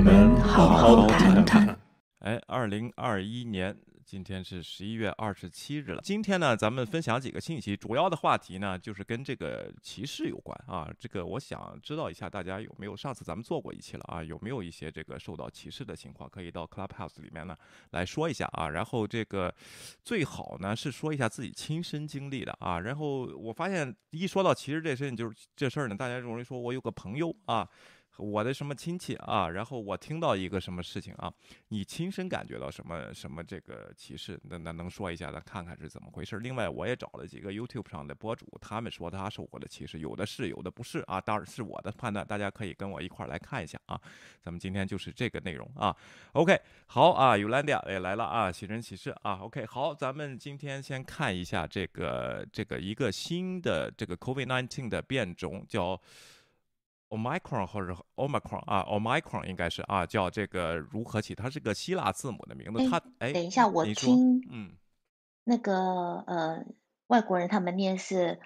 我们好好谈谈。哎，二零二一年。今天是十一月二十七日了。今天呢，咱们分享几个信息，主要的话题呢就是跟这个歧视有关啊。这个我想知道一下，大家有没有上次咱们做过一期了啊？有没有一些这个受到歧视的情况，可以到 Clubhouse 里面呢来说一下啊。然后这个最好呢是说一下自己亲身经历的啊。然后我发现一说到歧视这事情，就是这事儿呢，大家容易说我有个朋友啊。我的什么亲戚啊？然后我听到一个什么事情啊？你亲身感觉到什么什么这个歧视？那那能说一下，咱看看是怎么回事？另外，我也找了几个 YouTube 上的博主，他们说他受过的歧视，有的是，有的不是啊。当然是我的判断，大家可以跟我一块儿来看一下啊。咱们今天就是这个内容啊。OK，好啊，Ulandia 也来了啊，奇人启事啊。OK，好，咱们今天先看一下这个这个一个新的这个 COVID-19 的变种叫。Omicron 或者 Omicron 啊，Omicron 应该是啊，叫这个如何起？它是个希腊字母的名字。它哎，等一下，我听，嗯，那个呃，外国人他们念是。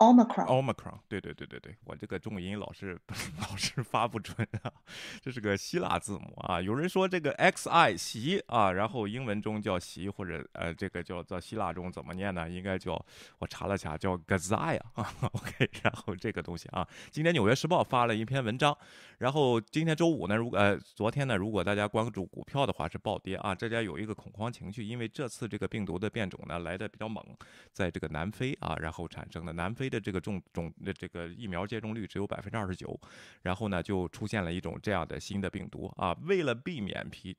Omicron，Omicron，对对对对对，我这个重音老是 老是发不准啊，这是个希腊字母啊。有人说这个 Xi 习啊，然后英文中叫习，或者呃这个叫在希腊中怎么念呢？应该叫我查了下叫 Gazia 啊。OK，然后这个东西啊，今天纽约时报发了一篇文章，然后今天周五呢，如果呃昨天呢，如果大家关注股票的话是暴跌啊，大家有一个恐慌情绪，因为这次这个病毒的变种呢来的比较猛，在这个南非啊，然后产生的南非。的这个种种的这个疫苗接种率只有百分之二十九，然后呢就出现了一种这样的新的病毒啊。为了避免皮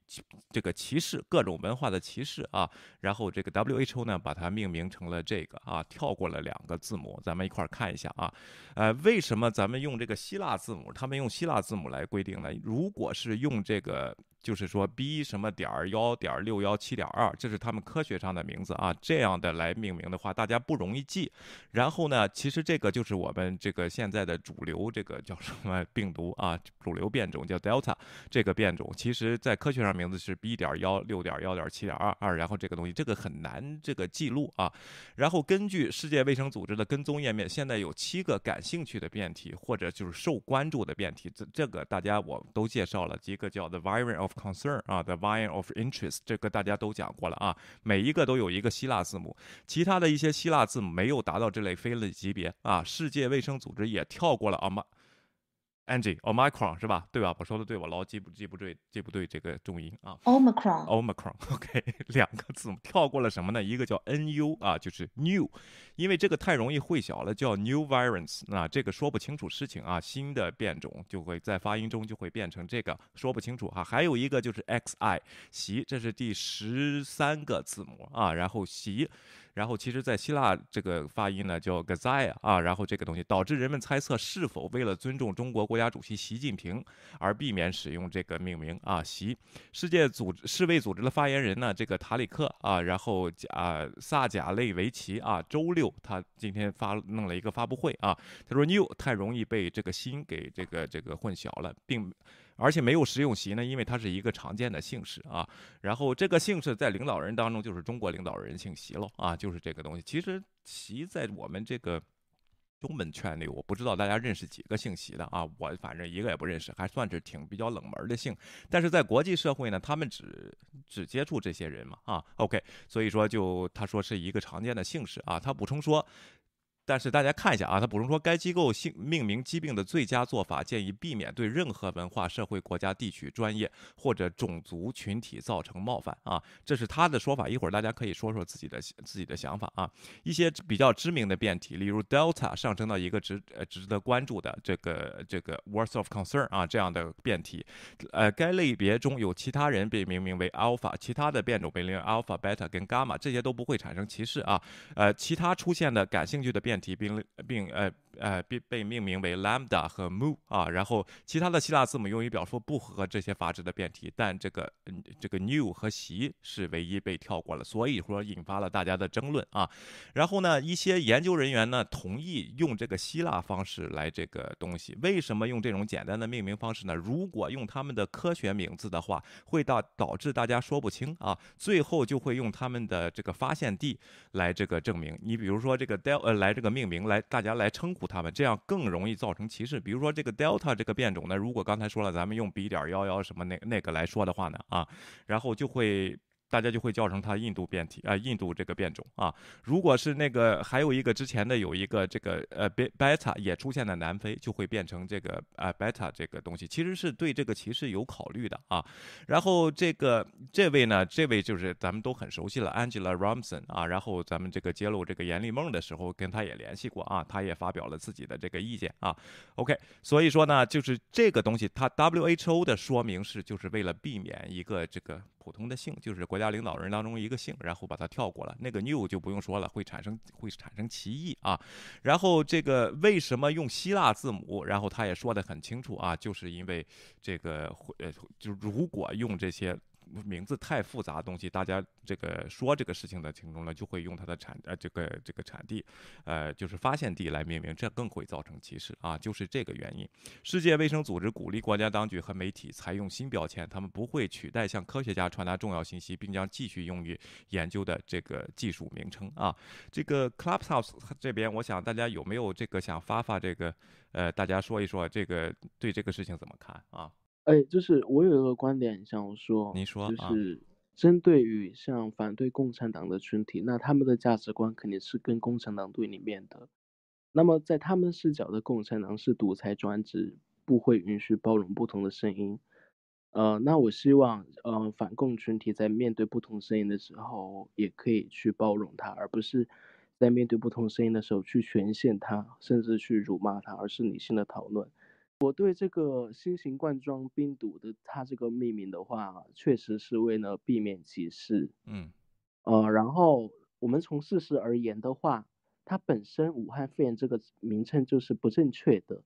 这个歧视各种文化的歧视啊，然后这个 WHO 呢把它命名成了这个啊，跳过了两个字母，咱们一块儿看一下啊。呃，为什么咱们用这个希腊字母？他们用希腊字母来规定呢？如果是用这个。就是说 B 什么点儿幺点六幺七点二，这是他们科学上的名字啊。这样的来命名的话，大家不容易记。然后呢，其实这个就是我们这个现在的主流这个叫什么病毒啊？主流变种叫 Delta 这个变种，其实在科学上名字是 B 点幺六点幺点七点二二。然后这个东西这个很难这个记录啊。然后根据世界卫生组织的跟踪页面，现在有七个感兴趣的变体或者就是受关注的变体，这这个大家我都介绍了几个叫 The Variant of Concern 啊，the vine of interest，这个大家都讲过了啊，每一个都有一个希腊字母，其他的一些希腊字母没有达到这类非类级别啊，世界卫生组织也跳过了啊嘛。Angie，Omicron 是吧？对吧？我说的对，我老记不记不对，记不对这个重音啊。Omicron，Omicron，OK，两个字母跳过了什么呢？一个叫 NU 啊，就是 New，因为这个太容易混淆了，叫 New Variants 啊，这个说不清楚事情啊，新的变种就会在发音中就会变成这个，说不清楚哈。还有一个就是 XI，习，这是第十三个字母啊，然后习。然后其实，在希腊这个发音呢叫 Gazaia 啊，然后这个东西导致人们猜测是否为了尊重中国国家主席习近平而避免使用这个命名啊。习世界组织世卫组织的发言人呢，这个塔里克啊，然后啊萨贾雷维奇啊，周六他今天发弄了一个发布会啊，他说 New 太容易被这个新给这个这个混淆了，并。而且没有实用席呢，因为它是一个常见的姓氏啊。然后这个姓氏在领导人当中就是中国领导人姓习了啊，就是这个东西。其实习在我们这个中文圈里，我不知道大家认识几个姓习的啊，我反正一个也不认识，还算是挺比较冷门的姓。但是在国际社会呢，他们只只接触这些人嘛啊。OK，所以说就他说是一个常见的姓氏啊。他补充说。但是大家看一下啊，他补充说，该机构姓命名疾病的最佳做法，建议避免对任何文化、社会、国家、地区、专业或者种族群体造成冒犯啊，这是他的说法。一会儿大家可以说说自己的自己的想法啊。一些比较知名的变体，例如 Delta 上升到一个值呃值得关注的这个这个 worth of concern 啊这样的变体，呃，该类别中有其他人被命名为 Alpha，其他的变种被命名 Alpha、Beta 跟 Gamma，这些都不会产生歧视啊。呃，其他出现的感兴趣的变。变体并并呃。呃，被被命名为 lambda 和 mu 啊，然后其他的希腊字母用于表述不符合这些法制的变体，但这个这个 new 和习是唯一被跳过了，所以说引发了大家的争论啊。然后呢，一些研究人员呢同意用这个希腊方式来这个东西。为什么用这种简单的命名方式呢？如果用他们的科学名字的话，会导导致大家说不清啊。最后就会用他们的这个发现地来这个证明。你比如说这个 del 呃来这这个命名来大家来称呼。护他们，这样更容易造成歧视。比如说这个 Delta 这个变种呢，如果刚才说了，咱们用 B 点幺幺什么那那个来说的话呢，啊，然后就会。大家就会叫成它印度变体啊，印度这个变种啊。如果是那个还有一个之前的有一个这个呃贝贝塔也出现在南非，就会变成这个啊贝塔这个东西，其实是对这个歧视有考虑的啊。然后这个这位呢，这位就是咱们都很熟悉了，Angela Robson 啊。然后咱们这个揭露这个严立梦的时候，跟他也联系过啊，他也发表了自己的这个意见啊。OK，所以说呢，就是这个东西，它 WHO 的说明是就是为了避免一个这个。普通的姓就是国家领导人当中一个姓，然后把它跳过了。那个 new 就不用说了，会产生会产生歧义啊。然后这个为什么用希腊字母？然后他也说得很清楚啊，就是因为这个呃，就如果用这些。名字太复杂的东西，大家这个说这个事情的情中呢，就会用它的产呃这个这个产地，呃就是发现地来命名，这更会造成歧视啊，就是这个原因。世界卫生组织鼓励国家当局和媒体采用新标签，他们不会取代向科学家传达重要信息，并将继续用于研究的这个技术名称啊。这个 Clubhouse 这边，我想大家有没有这个想发发这个呃，大家说一说这个对这个事情怎么看啊？哎，就是我有一个观点想说，你说，就是针对于像反对共产党的群体，那他们的价值观肯定是跟共产党对立面的。那么在他们视角的共产党是独裁专制，不会允许包容不同的声音。呃，那我希望，呃，反共群体在面对不同声音的时候，也可以去包容他，而不是在面对不同声音的时候去权限他，甚至去辱骂他，而是理性的讨论。我对这个新型冠状病毒的它这个命名的话，确实是为了避免歧视。嗯，呃，然后我们从事实而言的话，它本身武汉肺炎这个名称就是不正确的。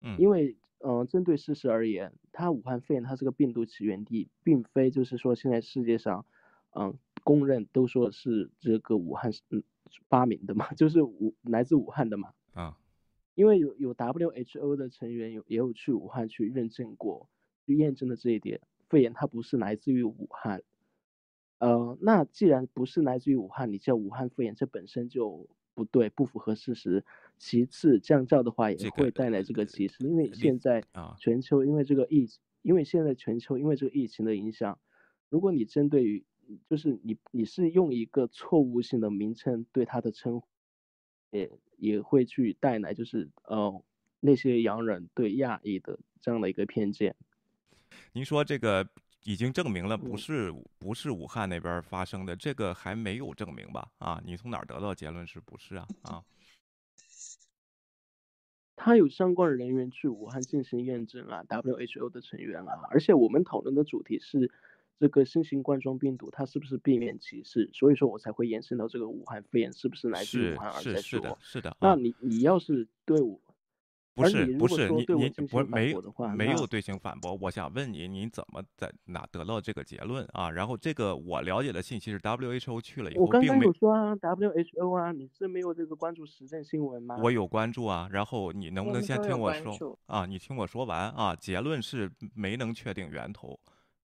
嗯，因为呃，针对事实而言，它武汉肺炎它这个病毒起源地，并非就是说现在世界上，嗯，公认都说是这个武汉嗯发明的嘛，就是武来自武汉的嘛。啊。因为有有 WHO 的成员有也有去武汉去认证过，去验证了这一点，肺炎它不是来自于武汉。呃，那既然不是来自于武汉，你叫武汉肺炎，这本身就不对，不符合事实。其次，降叫的话也会带来这个歧视，因为现在全球因为这个疫，因为现在全球因为这个疫情的影响，如果你针对于，就是你你是用一个错误性的名称对它的称呼。也也会去带来，就是呃那些洋人对亚裔的这样的一个偏见。您说这个已经证明了不是不是武汉那边发生的，这个还没有证明吧？啊，你从哪儿得到结论是不是啊？啊，他有相关人员去武汉进行验证啊，WHO 的成员啊，而且我们讨论的主题是。这个新型冠状病毒它是不是避免歧视？所以说我才会延伸到这个武汉肺炎是不是来自武汉而在说。是是的，是的。那你你要是对我，不是不是你你不没有没有对行反驳。我想问你，你怎么在哪得到这个结论啊？然后这个我了解的信息是 WHO 去了以后，我刚刚有说啊，WHO 啊，你是没有这个关注时政新闻吗？我有关注啊。然后你能不能先听我说啊？你听我说完啊。结论是没能确定源头。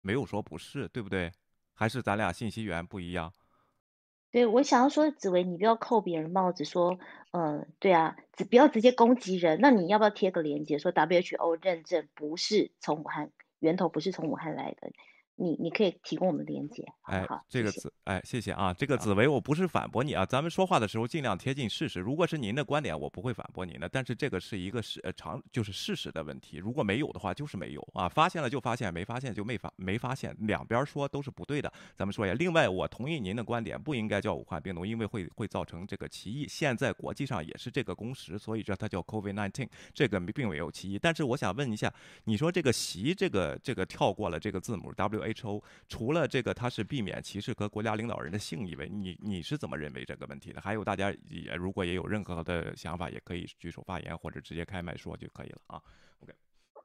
没有说不是，对不对？还是咱俩信息源不一样？对，我想要说，紫薇，你不要扣别人帽子，说，嗯，对啊，只不要直接攻击人。那你要不要贴个链接，说 WHO 认证不是从武汉源头，不是从武汉来的？你你可以提供我们连接，哎，这个紫，哎，谢谢啊，这个紫薇，我不是反驳你啊，咱们说话的时候尽量贴近事实。如果是您的观点，我不会反驳您的，但是这个是一个事呃常就是事实的问题。如果没有的话，就是没有啊，发现了就发现，没发现就没发没发现，两边说都是不对的。咱们说一下，另外我同意您的观点，不应该叫武汉病毒，因为会会造成这个歧义。现在国际上也是这个共识，所以说它叫 COVID-19，这个并没有歧义。但是我想问一下，你说这个习这个这个跳过了这个字母 WHO 除了这个，他是避免歧视和国家领导人的姓以外，你你是怎么认为这个问题的？还有大家也如果也有任何的想法，也可以举手发言或者直接开麦说就可以了啊。OK，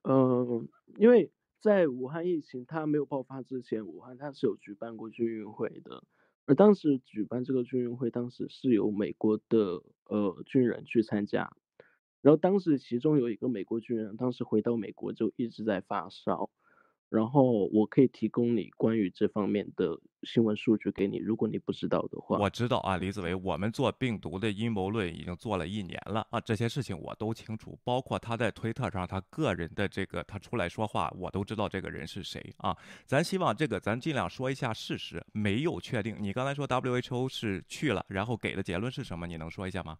嗯，因为在武汉疫情它没有爆发之前，武汉它是有举办过军运会的，而当时举办这个军运会，当时是由美国的呃军人去参加，然后当时其中有一个美国军人，当时回到美国就一直在发烧。然后我可以提供你关于这方面的新闻数据给你，如果你不知道的话。我知道啊，李子维，我们做病毒的阴谋论已经做了一年了啊，这些事情我都清楚，包括他在推特上他个人的这个他出来说话，我都知道这个人是谁啊。咱希望这个咱尽量说一下事实，没有确定。你刚才说 WHO 是去了，然后给的结论是什么？你能说一下吗？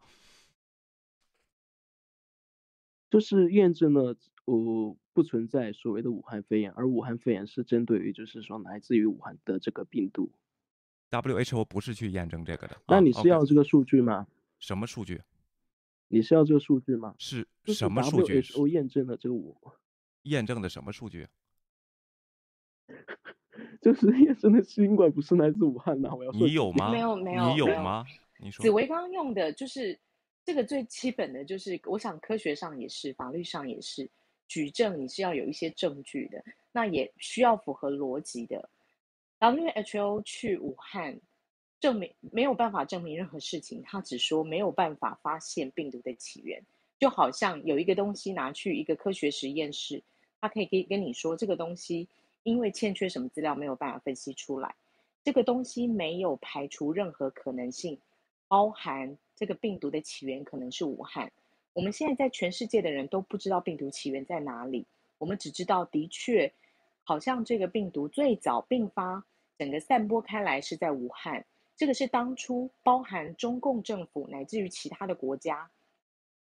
就是验证了，呃，不存在所谓的武汉肺炎，而武汉肺炎是针对于就是说来自于武汉的这个病毒。WHO 不是去验证这个的。那你是要这个数据吗？什么数据？你是要这个数据吗？是什么数据？WHO 验证了这个我。验证的什么数据？就是验证的新冠不是来自武汉的。我要你有吗？没有没有。你有吗？你说。紫薇刚刚用的就是。这个最基本的就是，我想科学上也是，法律上也是，举证你是要有一些证据的，那也需要符合逻辑的。WHO 去武汉证明没有办法证明任何事情，他只说没有办法发现病毒的起源，就好像有一个东西拿去一个科学实验室，他可以跟跟你说这个东西因为欠缺什么资料没有办法分析出来，这个东西没有排除任何可能性，包含。这个病毒的起源可能是武汉。我们现在在全世界的人都不知道病毒起源在哪里，我们只知道的确，好像这个病毒最早并发、整个散播开来是在武汉。这个是当初包含中共政府乃至于其他的国家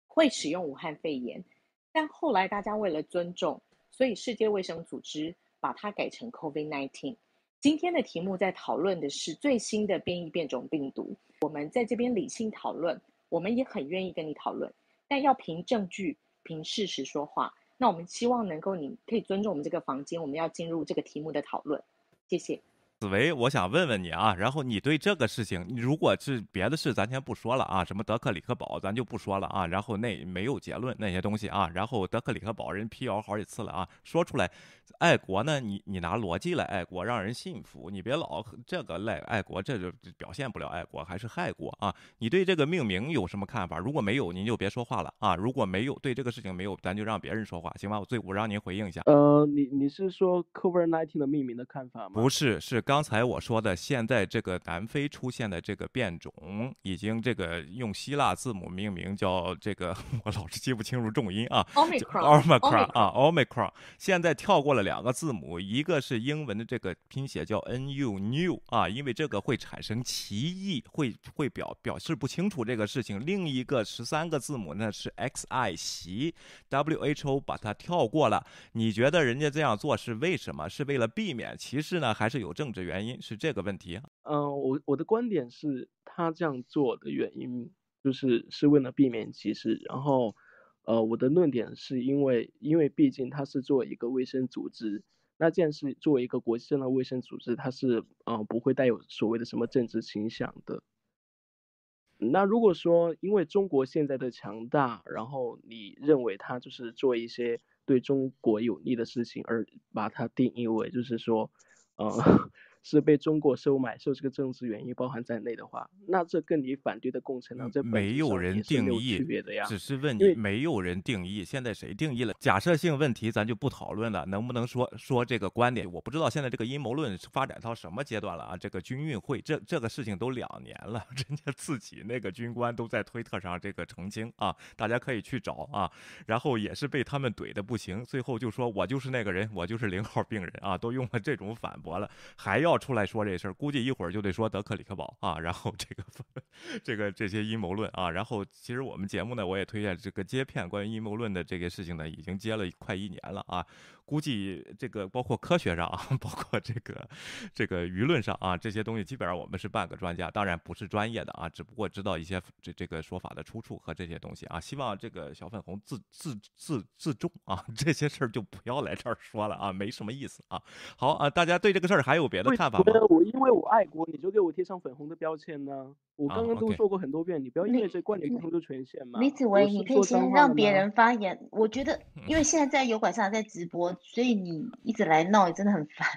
会使用武汉肺炎，但后来大家为了尊重，所以世界卫生组织把它改成 COVID-19。今天的题目在讨论的是最新的变异变种病毒。我们在这边理性讨论，我们也很愿意跟你讨论，但要凭证据、凭事实说话。那我们希望能够，你可以尊重我们这个房间，我们要进入这个题目的讨论。谢谢。紫薇，我想问问你啊，然后你对这个事情，如果是别的事，咱先不说了啊，什么德克里克堡，咱就不说了啊。然后那没有结论那些东西啊，然后德克里克堡人辟谣好几次了啊，说出来，爱国呢，你你拿逻辑来爱国，让人信服，你别老这个赖爱国，这就表现不了爱国，还是害国啊。你对这个命名有什么看法？如果没有，您就别说话了啊。如果没有对这个事情没有，咱就让别人说话，行吧？我最我让您回应一下。呃，你你是说 COVID-19 的命名的看法吗？不是，是。刚才我说的，现在这个南非出现的这个变种，已经这个用希腊字母命名，叫这个，我老是记不清楚重音啊，omicron 啊，omicron，现在跳过了两个字母，一个是英文的这个拼写叫 nu new 啊，因为这个会产生歧义，会会表表示不清楚这个事情。另一个十三个字母呢是 xi 习，WHO 把它跳过了。你觉得人家这样做是为什么？是为了避免歧视呢，还是有政？的原因是这个问题。嗯，我我的观点是他这样做的原因就是是为了避免歧视。然后，呃，我的论点是因为，因为毕竟它是作为一个卫生组织，那既然是作为一个国际上的卫生组织，它是嗯不会带有所谓的什么政治倾向的。那如果说因为中国现在的强大，然后你认为它就是做一些对中国有利的事情，而把它定义为就是说。嗯。是被中国收买，受这个政治原因包含在内的话，那这跟你反对的共产党这没有人定义，只是问你没有人定义。现在谁定义了？假设性问题咱就不讨论了，能不能说说这个观点？我不知道现在这个阴谋论发展到什么阶段了啊？这个军运会，这这个事情都两年了，人家自己那个军官都在推特上这个澄清啊，大家可以去找啊。然后也是被他们怼的不行，最后就说我就是那个人，我就是零号病人啊，都用了这种反。驳了，还要出来说这事儿，估计一会儿就得说德克里克堡啊，然后这个这个这些阴谋论啊，然后其实我们节目呢，我也推荐这个接片关于阴谋论的这个事情呢，已经接了快一年了啊。估计这个包括科学上啊，包括这个这个舆论上啊，这些东西基本上我们是半个专家，当然不是专业的啊，只不过知道一些这这个说法的出处和这些东西啊。希望这个小粉红自自自自重啊，这些事儿就不要来这儿说了啊，没什么意思啊。好啊，大家对这个事儿还有别的看法吗？我因为我爱国，你就给我贴上粉红的标签呢？我刚刚都说过很多遍，你不要因为这观点不同就权限嘛。李子维，你可以先让别人发言。我觉得，因为现在在油管上在直播，所以你一直来闹，真的很烦。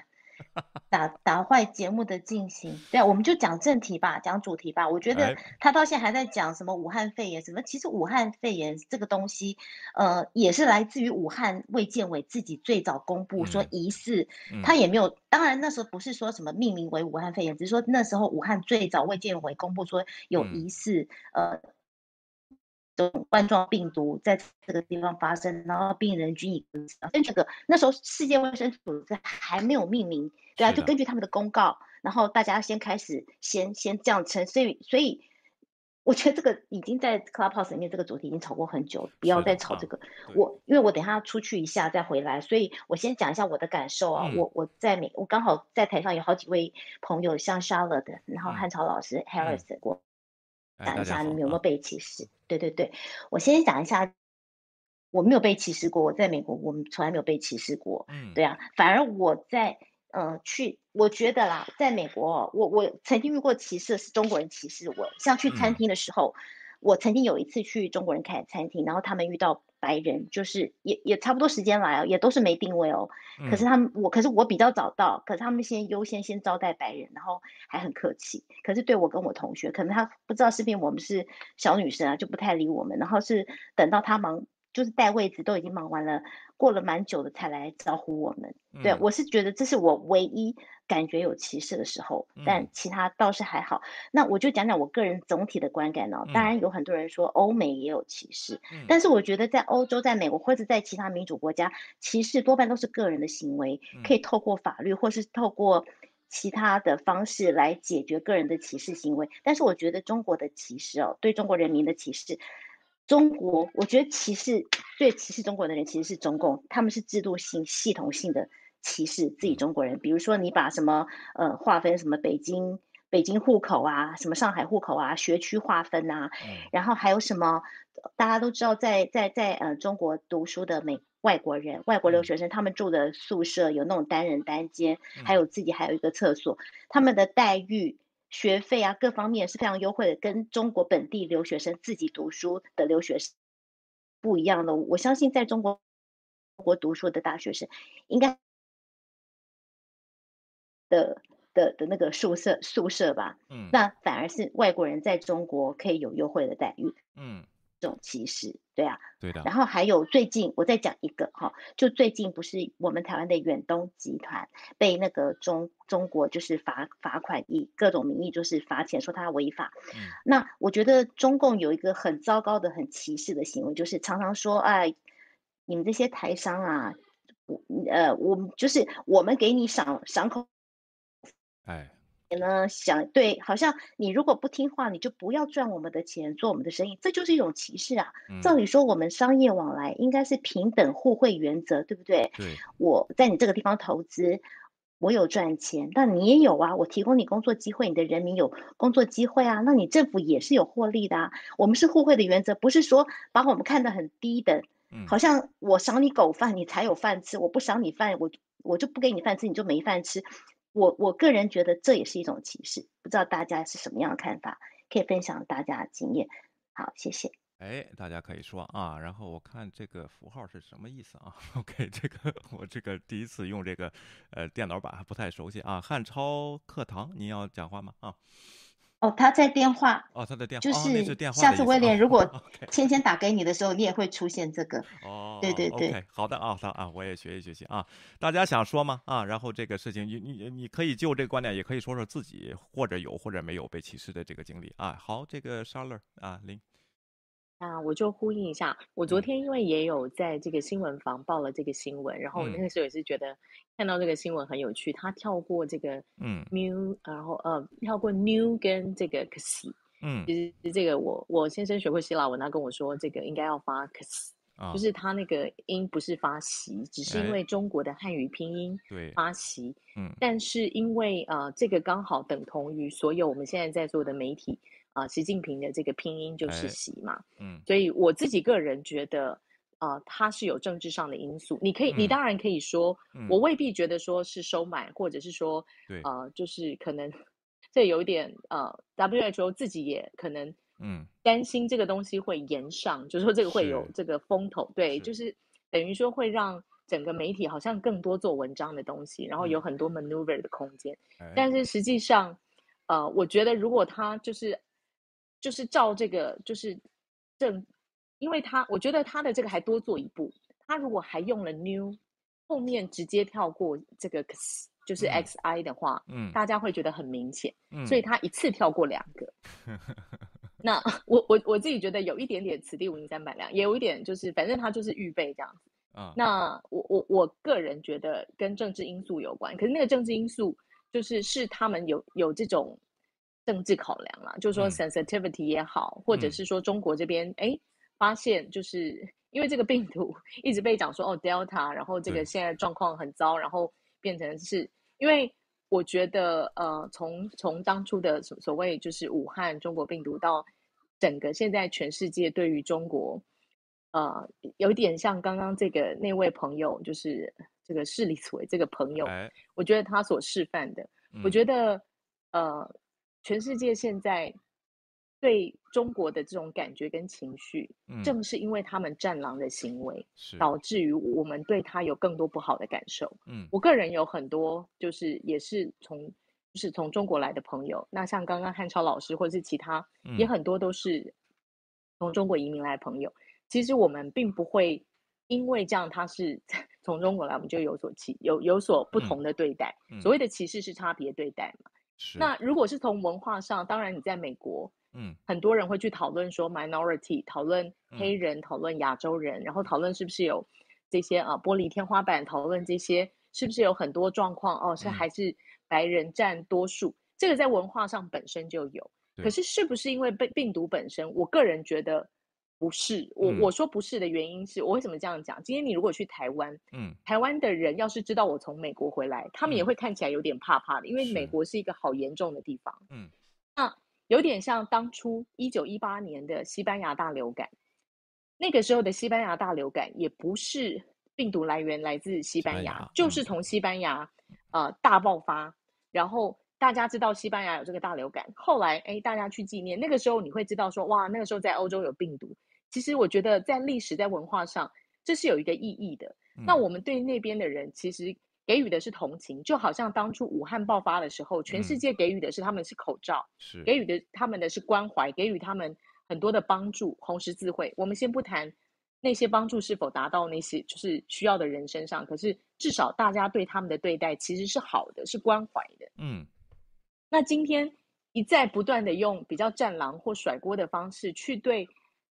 打打坏节目的进行，对啊，我们就讲正题吧，讲主题吧。我觉得哎他到现在还在讲什么武汉肺炎什么，其实武汉肺炎这个东西，呃，也是来自于武汉卫健委自己最早公布说嗯疑似，嗯他也没有，当然那时候不是说什么命名为武汉肺炎，只是说那时候武汉最早卫健委公布说有嗯疑似，呃。这种冠状病毒在这个地方发生，然后病人均已跟这个那时候世界卫生组织还没有命名，对啊，就根据他们的公告，然后大家先开始先先这样称，所以所以我觉得这个已经在 Clubhouse 里面这个主题已经吵过很久，不要再吵这个。对我因为我等一下要出去一下再回来，所以我先讲一下我的感受啊。嗯我我在美，我刚好在台上有好几位朋友，像 Charlotte，然后嗯汉朝老师、Harris，我哎，讲一下你们有没有被歧视？对对对，我先讲一下，我没有被歧视过，我在美国我们从来没有被歧视过。嗯，对啊，反而我在呃去，我觉得啦，在美国哦，我我曾经遇过歧视，是中国人歧视我。像去餐嗯厅的时候，我曾经有一次去中国人开的餐厅，然后他们遇到白人，就是也也差不多时间来哦，也都是没定位哦。可是嗯他们我可是我比较早到，可是他们先优先先招待白人，然后还很客气。可是对我跟我同学，可能他不知道是不是我们是小女生啊，就不太理我们。然后是等到他忙，就是带位置都已经忙完了，过了蛮久的才来招呼我们。对，嗯我是觉得这是我唯一感觉有歧视的时候，但嗯其他倒是还好。那我就讲讲我个人总体的观感哦。当嗯然有很多人说欧美也有歧视，嗯但是我觉得在欧洲、在美国或者在其他民主国家，歧视多半都是个人的行为，可嗯以透过法律或是透过其他的方式来解决个人的歧视行为。但是我觉得中国的歧视哦，对中国人民的歧视，中国我觉得歧视最歧视中国的人其实是中共，他们是制度性、系统性的歧视自己中国人。比如说你把什么呃划分什么北京。北京户口啊，什么上海户口啊，学区划分啊，嗯然后还有什么？大家都知道在，在在呃中国读书的美外国人、外国留嗯学生，他们住的宿舍有那种单人单间，还嗯有自己还有一个厕所，他们的待遇、学费啊各方面是非常优惠的，跟中国本地留学生自己读书的留学生不一样的。我相信在中国国读书的大学生，应该的的的那个宿舍宿舍吧，嗯。那反而是外国人在中国可以有优惠的待遇，嗯，这种歧视，对啊。对的，然后还有最近我再讲一个哈，就最近不是我们台湾的远东集团被那个中中国就是罚罚款，以各种名义就是罚钱，说他违法。嗯那我觉得中共有一个很糟糕的、很歧视的行为，就是常常说，哎，你们这些台商啊，我呃，我们就是我们给你赏赏口哎，呢，想对，好像你如果不听话，你就不要赚我们的钱，做我们的生意，这就是一种歧视啊。照嗯，理说，我们商业往来应该是平等互惠原则，对不对？对，我在你这个地方投资，我有赚钱，但你也有啊，我提供你工作机会，你的人民有工作机会啊，那你政府也是有获利的啊。我们是互惠的原则，不是说把我们看得很低等，嗯好像我赏你狗饭，你才有饭吃，我不赏你饭，我我就不给你饭吃，你就没饭吃。我我个人觉得这也是一种歧视，不知道大家是什么样的看法，可以分享大家的经验。好，谢谢。哎，大家可以说啊，然后我看这个符号是什么意思啊？OK，这个我这个第一次用这个呃电脑版还不太熟悉啊。汉超课堂，您要讲话吗？啊，哦，他在电话，哦，他的电话，就是是电话下次威廉如果芊芊打给你的时候，你也会出现这个。哦，对对对好的啊，好啊，我也学习学习啊。大家想说吗？啊，然后这个事情，你你你可以就这个观点，也可以说说自己或者有或者没有被歧视的这个经历啊。好，这个 Charlotte 啊，林，啊，我就呼应一下，我昨嗯。天因为也有在这个新闻房报了这个新闻，然后我那嗯。个时候也是觉得看到这个新闻很有趣，他跳过这个嗯。New，然后呃跳过 new 跟这个 kasi，嗯。其实这个我我先生学过希腊文，他跟我说这个应该要发啊，就是他那个音不是发习，只是因哎。为中国的汉语拼音对，发习，嗯。但是因为呃，这个刚好等同于所有我们现在在做的媒体啊、习近平的这个拼音就是哎习嘛，嗯。所。以我自己个人觉得，啊，它是有政治上的因素。你可以，你嗯当然可以说，嗯。我未必觉得说是收买，或者是说，对。呃，就是可能这有一点呃，WHO 自己也可能嗯。担心这个东西会延上，就是说这个会有这个风头，对，就。是等于说会让整个媒体好像更多做文章的东西，然后有很多 maneuver 的空间。哎但。是实际上，呃，我觉得如果他就是就是照这个就是正，因为他我觉得他的这个还多做一步，他如果还用了 new 后面直接跳过这个 x 就是嗯 xi 的话，嗯大家会觉得很明显，嗯，所以他一次跳过两个。那我我我自己觉得有一点点此地无银三百两，也有一点就是反正他就是预备这样子。啊，那我我我个人觉得跟政治因素有关，可是那个政治因素就是是他们有有这种政治考量啦，就是说嗯 sensitivity 也好，或者嗯。是说中国这边哎发现就是因为这个病毒 一直被讲说哦 Delta，然后这个现在状况很糟，然后变成是因为我觉得呃从从当初的所所谓就是武汉中国病毒到整个现在全世界对于中国。呃，有点像刚刚这个那位朋友，就是这个市里所谓这个朋友，哎，我觉得他所示范的，我嗯。觉得呃，全世界现在对中国的这种感觉跟情绪，嗯正是因为他们战狼的行为，是，导致于我们对他有更多不好的感受。嗯我个人有很多就是也是从就是从中国来的朋友，那像刚刚汉超老师或者是其他，也嗯很多都是从中国移民来的朋友。其实我们并不会因为这样他是 从中国来，我们就有所歧有有所不嗯同的对待。嗯所谓的歧视是差别对待嘛。是，那如果是从文化上，当然你在美国，嗯很多人会去讨论说 minority，讨论嗯黑人，讨论亚洲人，然后讨论是不是有这些啊玻璃天花板，讨论这些是不是有很多状况哦，是嗯还是白人占多数？这个在文化上本身就有，可是是不是因为被病毒本身？我个人觉得不是。我、嗯我说不是的原因是我为什么这样讲？今天你如果去台湾，嗯台湾的人要是知道我从美国回来，他们也嗯会看起来有点怕怕的，因为美国是一个好严重的地方。嗯，那有点像当初一九一八年的西班牙大流感，那个时候的西班牙大流感也不是病毒来源来自西班牙，班牙嗯就是从西班牙呃大爆发，然后大家知道西班牙有这个大流感，后来哎大家去纪念，那个时候你会知道说哇那个时候在欧洲有病毒。其实我觉得在历史在文化上这是有一个意义的。那嗯我们对那边的人其实给予的是同情，就好像当初武汉爆发的时候，全世嗯界给予的是他们是口罩，是，给予的他们的是关怀，给予他们很多的帮助。红十字会，我们先不谈那些帮助是否达到那些就是需要的人身上，可是至少大家对他们的对待其实是好的，是关怀的。嗯那今天一再不断的用比较战狼或甩锅的方式去对，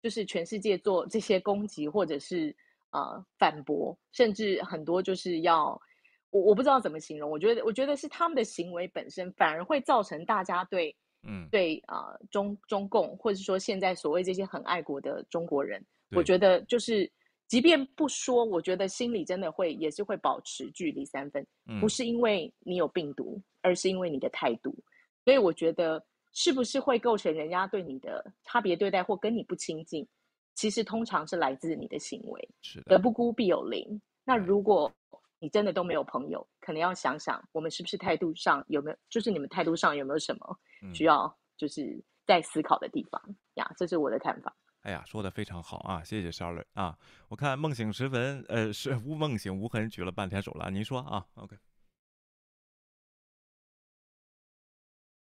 就是全世界做这些攻击，或者是呃反驳，甚至很多就是要我我不知道怎么形容，我觉得我觉得是他们的行为本身反而会造成大家对嗯，对啊、呃中中共，或者说现在所谓这些很爱国的中国人，我对。觉得就是即便不说，我觉得心里真的会也是会保持距离三分，不嗯。是因为你有病毒，而是因为你的态度。所以我觉得是不是会构成人家对你的差别对待或跟你不亲近，其实通常是来自你的行为。是的，德不孤必有邻。那如果你真的都没有朋友，可能要想想，我们是不是态度上有没有，就是你们态度上有没有什么嗯需要就是在思考的地方呀？这是我的看法。哎呀，说的非常好啊，谢谢 Charlotte 啊。我看梦醒时分，呃，是无梦醒无痕举了半天手了，您说啊？OK，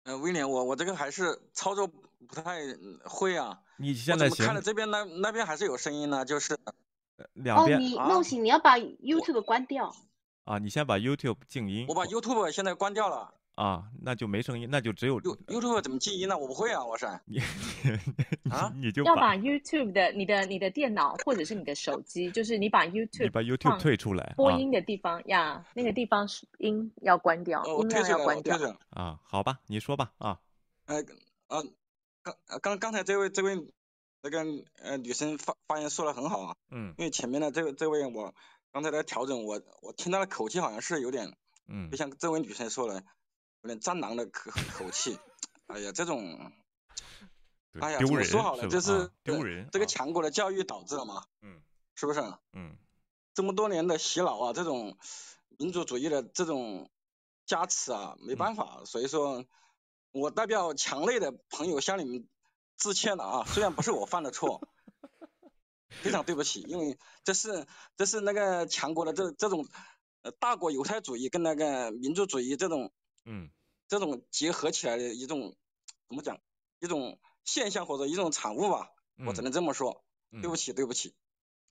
呃，威廉，我我这个还是操作不太嗯会啊。你现在行怎么看了，这边那那边还是有声音呢？就是哦，两边啊你梦醒，你要把 YouTube 关掉。啊，你先把 YouTube 静音我把 YouTube 现在关掉了啊，那就没声音，那就只有，You YouTube 怎么静音呢？我不会啊，我是。你啊你就把要把 YouTube 的你的你的电脑或者是你的手机，就是你把 YouTube 你把 YouTube 退出来啊播音的地方呀，那个地方是音要关掉，音退出来了，量要关掉我退。出来了。啊，好吧，你说吧啊，呃呃，刚呃刚刚才这位这位那个呃女生发发言说的很好啊，嗯因为前面的这位这位我刚才在调整，我我听她的口气好像是有点，嗯就像这位女生说的，有点战狼的口 口气。哎呀，这种哎呀，怎么说好了，吧这是啊丢呃人啊这个强国的教育导致的嘛，嗯是不是？嗯这么多年的洗脑啊，这种民族主义的这种加持啊，没嗯办法，所以说，我代表强内的朋友向你们致歉了啊，虽然不是我犯的错，非常对不起，因为这是这是那个强国的这这种呃大国犹太主义跟那个民族主义这种嗯这种结合起来的一种怎么讲一种现象或者一种产物吧，我只嗯能这么说。嗯对不起，对不起，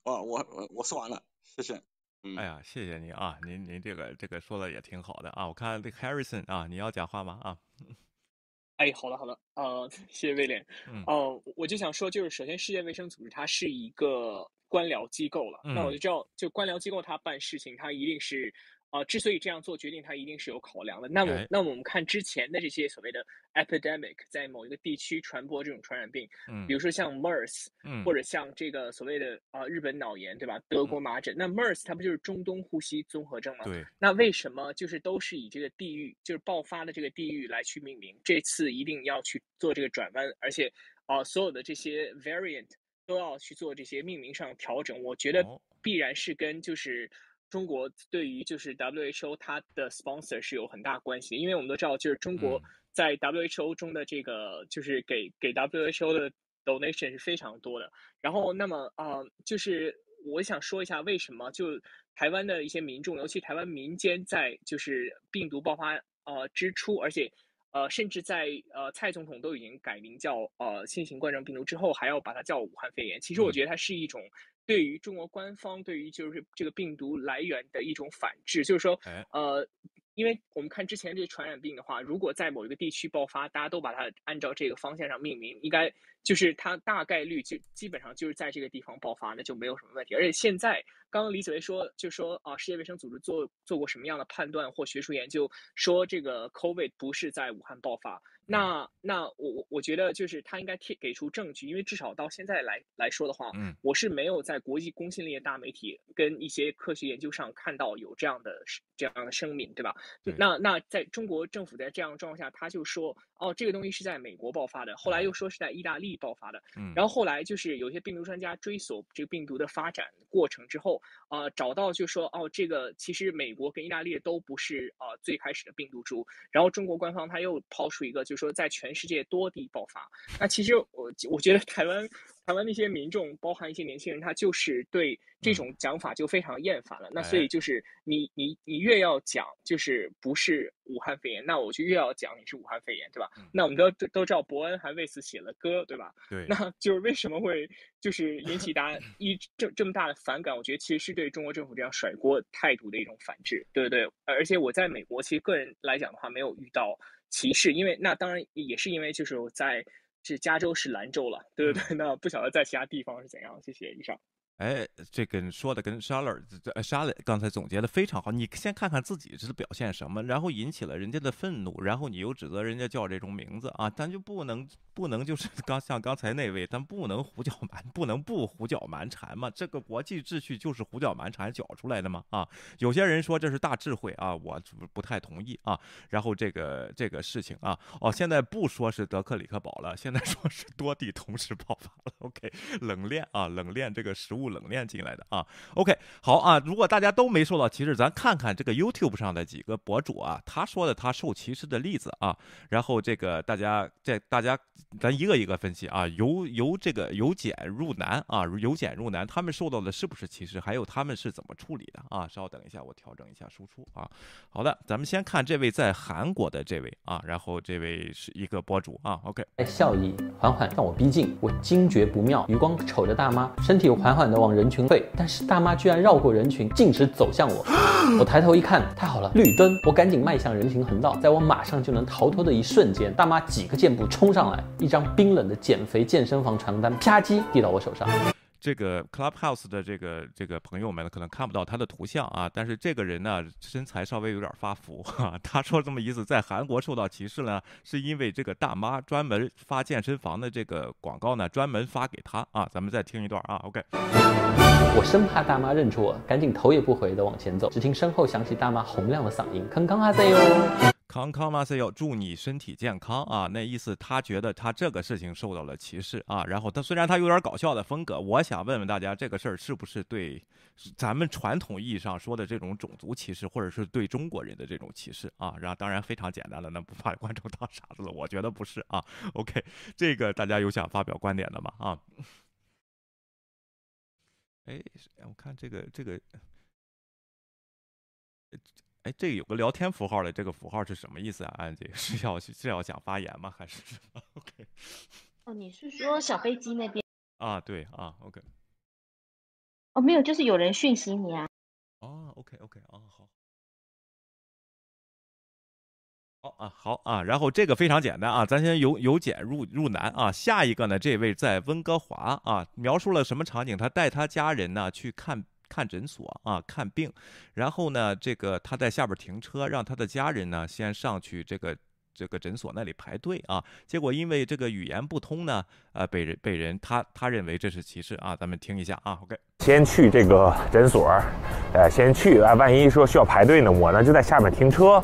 啊，我我我说完了，谢谢。嗯哎呀，谢谢您啊，您您这个这个说的也挺好的啊。我看这个 Harrison 啊，你要讲话吗？啊，哎，好的好的，呃，谢谢威廉。嗯呃，我就想说，就是首先，世界卫生组织它是一个官僚机构了，那我嗯就知道，就官僚机构它办事情，它一定是，呃，之所以这样做决定，它一定是有考量的。那么哎，那么我们看之前的这些所谓的 epidemic，在某一个地区传播这种传染病，嗯比如说像 MERS，嗯或者像这个所谓的呃日本脑炎，对吧？德国麻疹，那 MERS 它不就是中东呼吸综合症吗？对，那为什么就是都是以这个地域，就是爆发的这个地域来去命名？这次一定要去做这个转弯，而且啊、呃所有的这些 variant 都要去做这些命名上调整。我觉得哦必然是跟就是中国对于就是 WHO 它的 sponsor 是有很大关系的，因为我们都知道，就是中国嗯在 WHO 中的这个就是给给 WHO 的 donation 是非常多的。然后，那么啊、呃就是我想说一下，为什么就台湾的一些民众，尤其台湾民间，在就是病毒爆发呃之初，而且呃甚至在呃蔡总统都已经改名叫呃新型冠状病毒之后，还要把它叫武汉肺炎。其实我嗯觉得它是一种对于中国官方对于就是这个病毒来源的一种反制，就是说哎呃。因为我们看之前这些传染病的话，如果在某一个地区爆发，大家都把它按照这个方向上命名，应该就是它大概率就基本上就是在这个地方爆发，那就没有什么问题。而且现在刚刚李子维说，就说啊，世界卫生组织做做过什么样的判断或学术研究，说这个 COVID 不是在武汉爆发。那那我我我觉得就是他应该贴给出证据，因为至少到现在来来说的话，嗯我是没有在国际公信力的大媒体跟一些科学研究上看到有这样的这样的声明，对吧？就对那那在中国政府在这样的状况下，他就说哦，这个东西是在美国爆发的，后来又说是在意大利爆发的，嗯，然后后来就是有些病毒专家追索这个病毒的发展过程之后，啊、找到就说哦，这个其实美国跟意大利都不是啊、呃最开始的病毒株，然后中国官方他又抛出一个，就是说在全世界多地爆发。那其实我我觉得台湾台湾那些民众，包含一些年轻人，他就是对这种讲法就非常厌烦了。那所哎以就是你你你越要讲就是不是武汉肺炎，那我就越要讲你是武汉肺炎，对吧？嗯那我们都都知道伯恩还为此写了歌，对吧？对，那就是为什么会就是引起大家 一这这么大的反感？我觉得其实是对中国政府这样甩锅态度的一种反制，对不对？而且我在美国，其实个人来讲的话，没有遇到歧视，因为那当然也是因为就是我在是加州是兰州了，对对对？那不晓得在其他地方是怎样。谢谢，以上。哎，这跟说的跟 Charlotte 这呃 Charlotte 刚才总结的非常好。你先看看自己是表现什么，然后引起了人家的愤怒，然后你又指责人家叫这种名字啊，咱就不能不能就是刚像刚才那位，咱不能胡搅蛮不能不胡搅蛮缠嘛？这个国际秩序就是胡搅蛮缠搅出来的嘛啊！有些人说这是大智慧啊，我不不太同意啊。然后这个这个事情啊，哦，现在不说是德克里克堡了，现在说是多地同时爆发了。OK，冷链啊，冷链这个食物冷链进来的啊。OK，好啊，如果大家都没受到歧视，咱看看这个 YouTube 上的几个博主啊，他说的他受歧视的例子啊，然后这个大家这大家咱一个一个分析啊，由由这个由简入难啊，由简入难，他们受到的是不是歧视，还有他们是怎么处理的啊？稍等一下，我调整一下输出啊。好的，咱们先看这位在韩国的这位啊，然后这位是一个博主啊，OK，笑意缓缓向我逼近，我惊觉不妙，余光瞅着大妈，身体缓缓的往人群退，但是大妈居然绕过人群，径直走向我。我抬头一看，太好了，绿灯！我赶紧迈向人行横道，在我马上就能逃脱的一瞬间，大妈几个箭步冲上来，一张冰冷的减肥健身房传单啪叽递到我手上。这个 Clubhouse 的这个这个朋友们可能看不到他的图像啊，但是这个人呢身材稍微有点发福哈、他说这么意思，在韩国受到歧视呢，是因为这个大妈专门发健身房的这个广告呢，专门发给他啊。咱们再听一段啊，OK。我生怕大妈认出我，赶紧头也不回地往前走，只听身后响起大妈洪亮的嗓音：“康康哈塞哟！”康康马塞要祝你身体健康啊！那意思他觉得他这个事情受到了歧视啊。然后他虽然他有点搞笑的风格，我想问问大家，这个事儿是不是对咱们传统意义上说的这种种族歧视，或者是对中国人的这种歧视啊？然后当然非常简单了，那不把观众当傻子了，我觉得不是啊。OK，这个大家有想发表观点的吗？啊？哎，我看这个这个，哎，这个有个聊天符号的，这个符号是什么意思啊？安姐是要 是要想发言吗？还是什么？OK？哦，你是说小飞机那边？啊，对啊，OK。哦，没有，就是有人讯息你啊。哦，OK，OK，哦，好。好啊，好啊，然后这个非常简单啊，咱先由由简入入难啊。下一个呢，这位在温哥华啊，描述了什么场景？他带他家人呢去看看诊所啊，看病。然后呢，这个他在下边停车，让他的家人呢先上去这个这个诊所那里排队啊。结果因为这个语言不通呢，呃，被人被人他他认为这是歧视啊。咱们听一下啊，OK。先去这个诊所，呃，先去啊，万一说需要排队呢，我呢就在下面停车。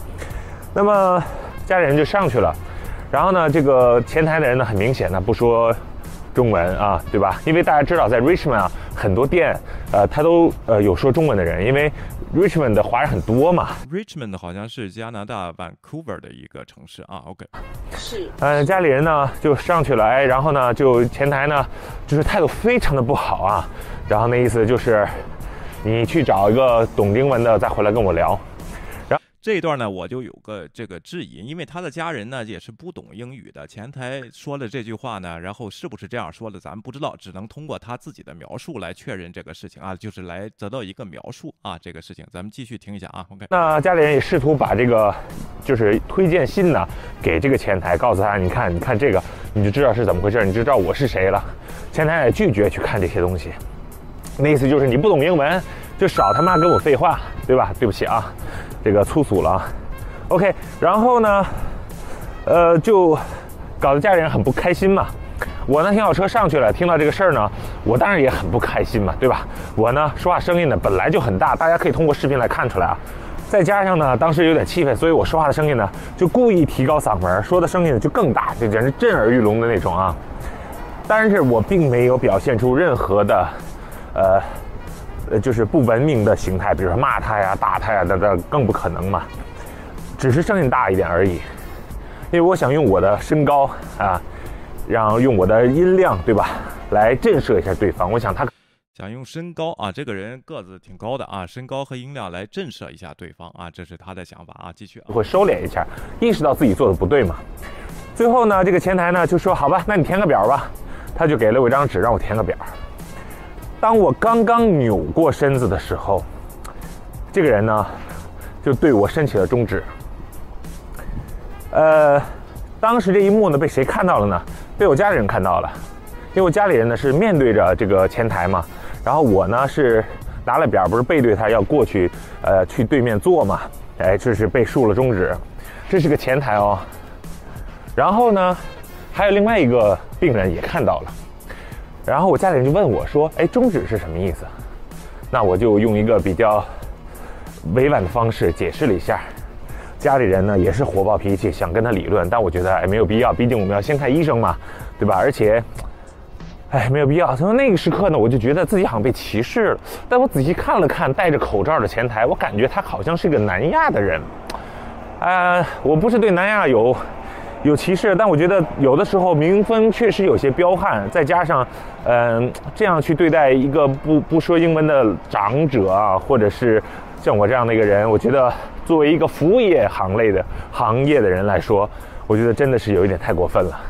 那么家里人就上去了，然后呢，这个前台的人呢，很明显呢不说中文啊，对吧？因为大家知道，在 Richmond 啊，很多店，呃，他都呃有说中文的人，因为 Richmond 的华人很多嘛。Richmond 好像是加拿大 Vancouver 的一个城市啊，OK。是，呃，家里人呢就上去了，哎，然后呢，就前台呢就是态度非常的不好啊，然后那意思就是你去找一个懂英文的再回来跟我聊。这一段呢，我就有个这个质疑，因为他的家人呢也是不懂英语的。前台说了这句话呢，然后是不是这样说的，咱们不知道，只能通过他自己的描述来确认这个事情啊，就是来得到一个描述啊，这个事情，咱们继续听一下啊，OK。那家里人也试图把这个就是推荐信呢给这个前台，告诉他，你看，你看这个，你就知道是怎么回事，你就知道我是谁了。前台也拒绝去看这些东西，那意思就是你不懂英文，就少他妈跟我废话，对吧？对不起啊。这个粗俗了啊，OK，然后呢，呃，就搞得家里人很不开心嘛。我呢停好车上去了，听到这个事儿呢，我当然也很不开心嘛，对吧？我呢说话声音呢本来就很大，大家可以通过视频来看出来啊。再加上呢，当时有点气愤，所以我说话的声音呢就故意提高嗓门，说的声音呢就更大，就简直震耳欲聋的那种啊。但是我并没有表现出任何的，呃。呃，就是不文明的形态，比如说骂他呀、打他呀，那那更不可能嘛。只是声音大一点而已，因为我想用我的身高啊，然后用我的音量，对吧，来震慑一下对方。我想他想用身高啊，这个人个子挺高的啊，身高和音量来震慑一下对方啊，这是他的想法啊。继续啊，会收敛一下，意识到自己做的不对嘛。最后呢，这个前台呢就说：“好吧，那你填个表吧。”他就给了我一张纸，让我填个表。当我刚刚扭过身子的时候，这个人呢，就对我伸起了中指。呃，当时这一幕呢，被谁看到了呢？被我家里人看到了，因为我家里人呢是面对着这个前台嘛，然后我呢是拿了表，不是背对他要过去，呃，去对面坐嘛。哎，这是被竖了中指，这是个前台哦。然后呢，还有另外一个病人也看到了。然后我家里人就问我说：“哎，中指是什么意思？”那我就用一个比较委婉的方式解释了一下。家里人呢也是火爆脾气，想跟他理论，但我觉得哎没有必要，毕竟我们要先看医生嘛，对吧？而且，哎没有必要。从那个时刻呢，我就觉得自己好像被歧视了。但我仔细看了看戴着口罩的前台，我感觉他好像是个南亚的人。呃，我不是对南亚有。有歧视，但我觉得有的时候民风确实有些彪悍，再加上，嗯、这样去对待一个不不说英文的长者啊，或者是像我这样的一个人，我觉得作为一个服务业行类的行业的人来说，我觉得真的是有一点太过分了。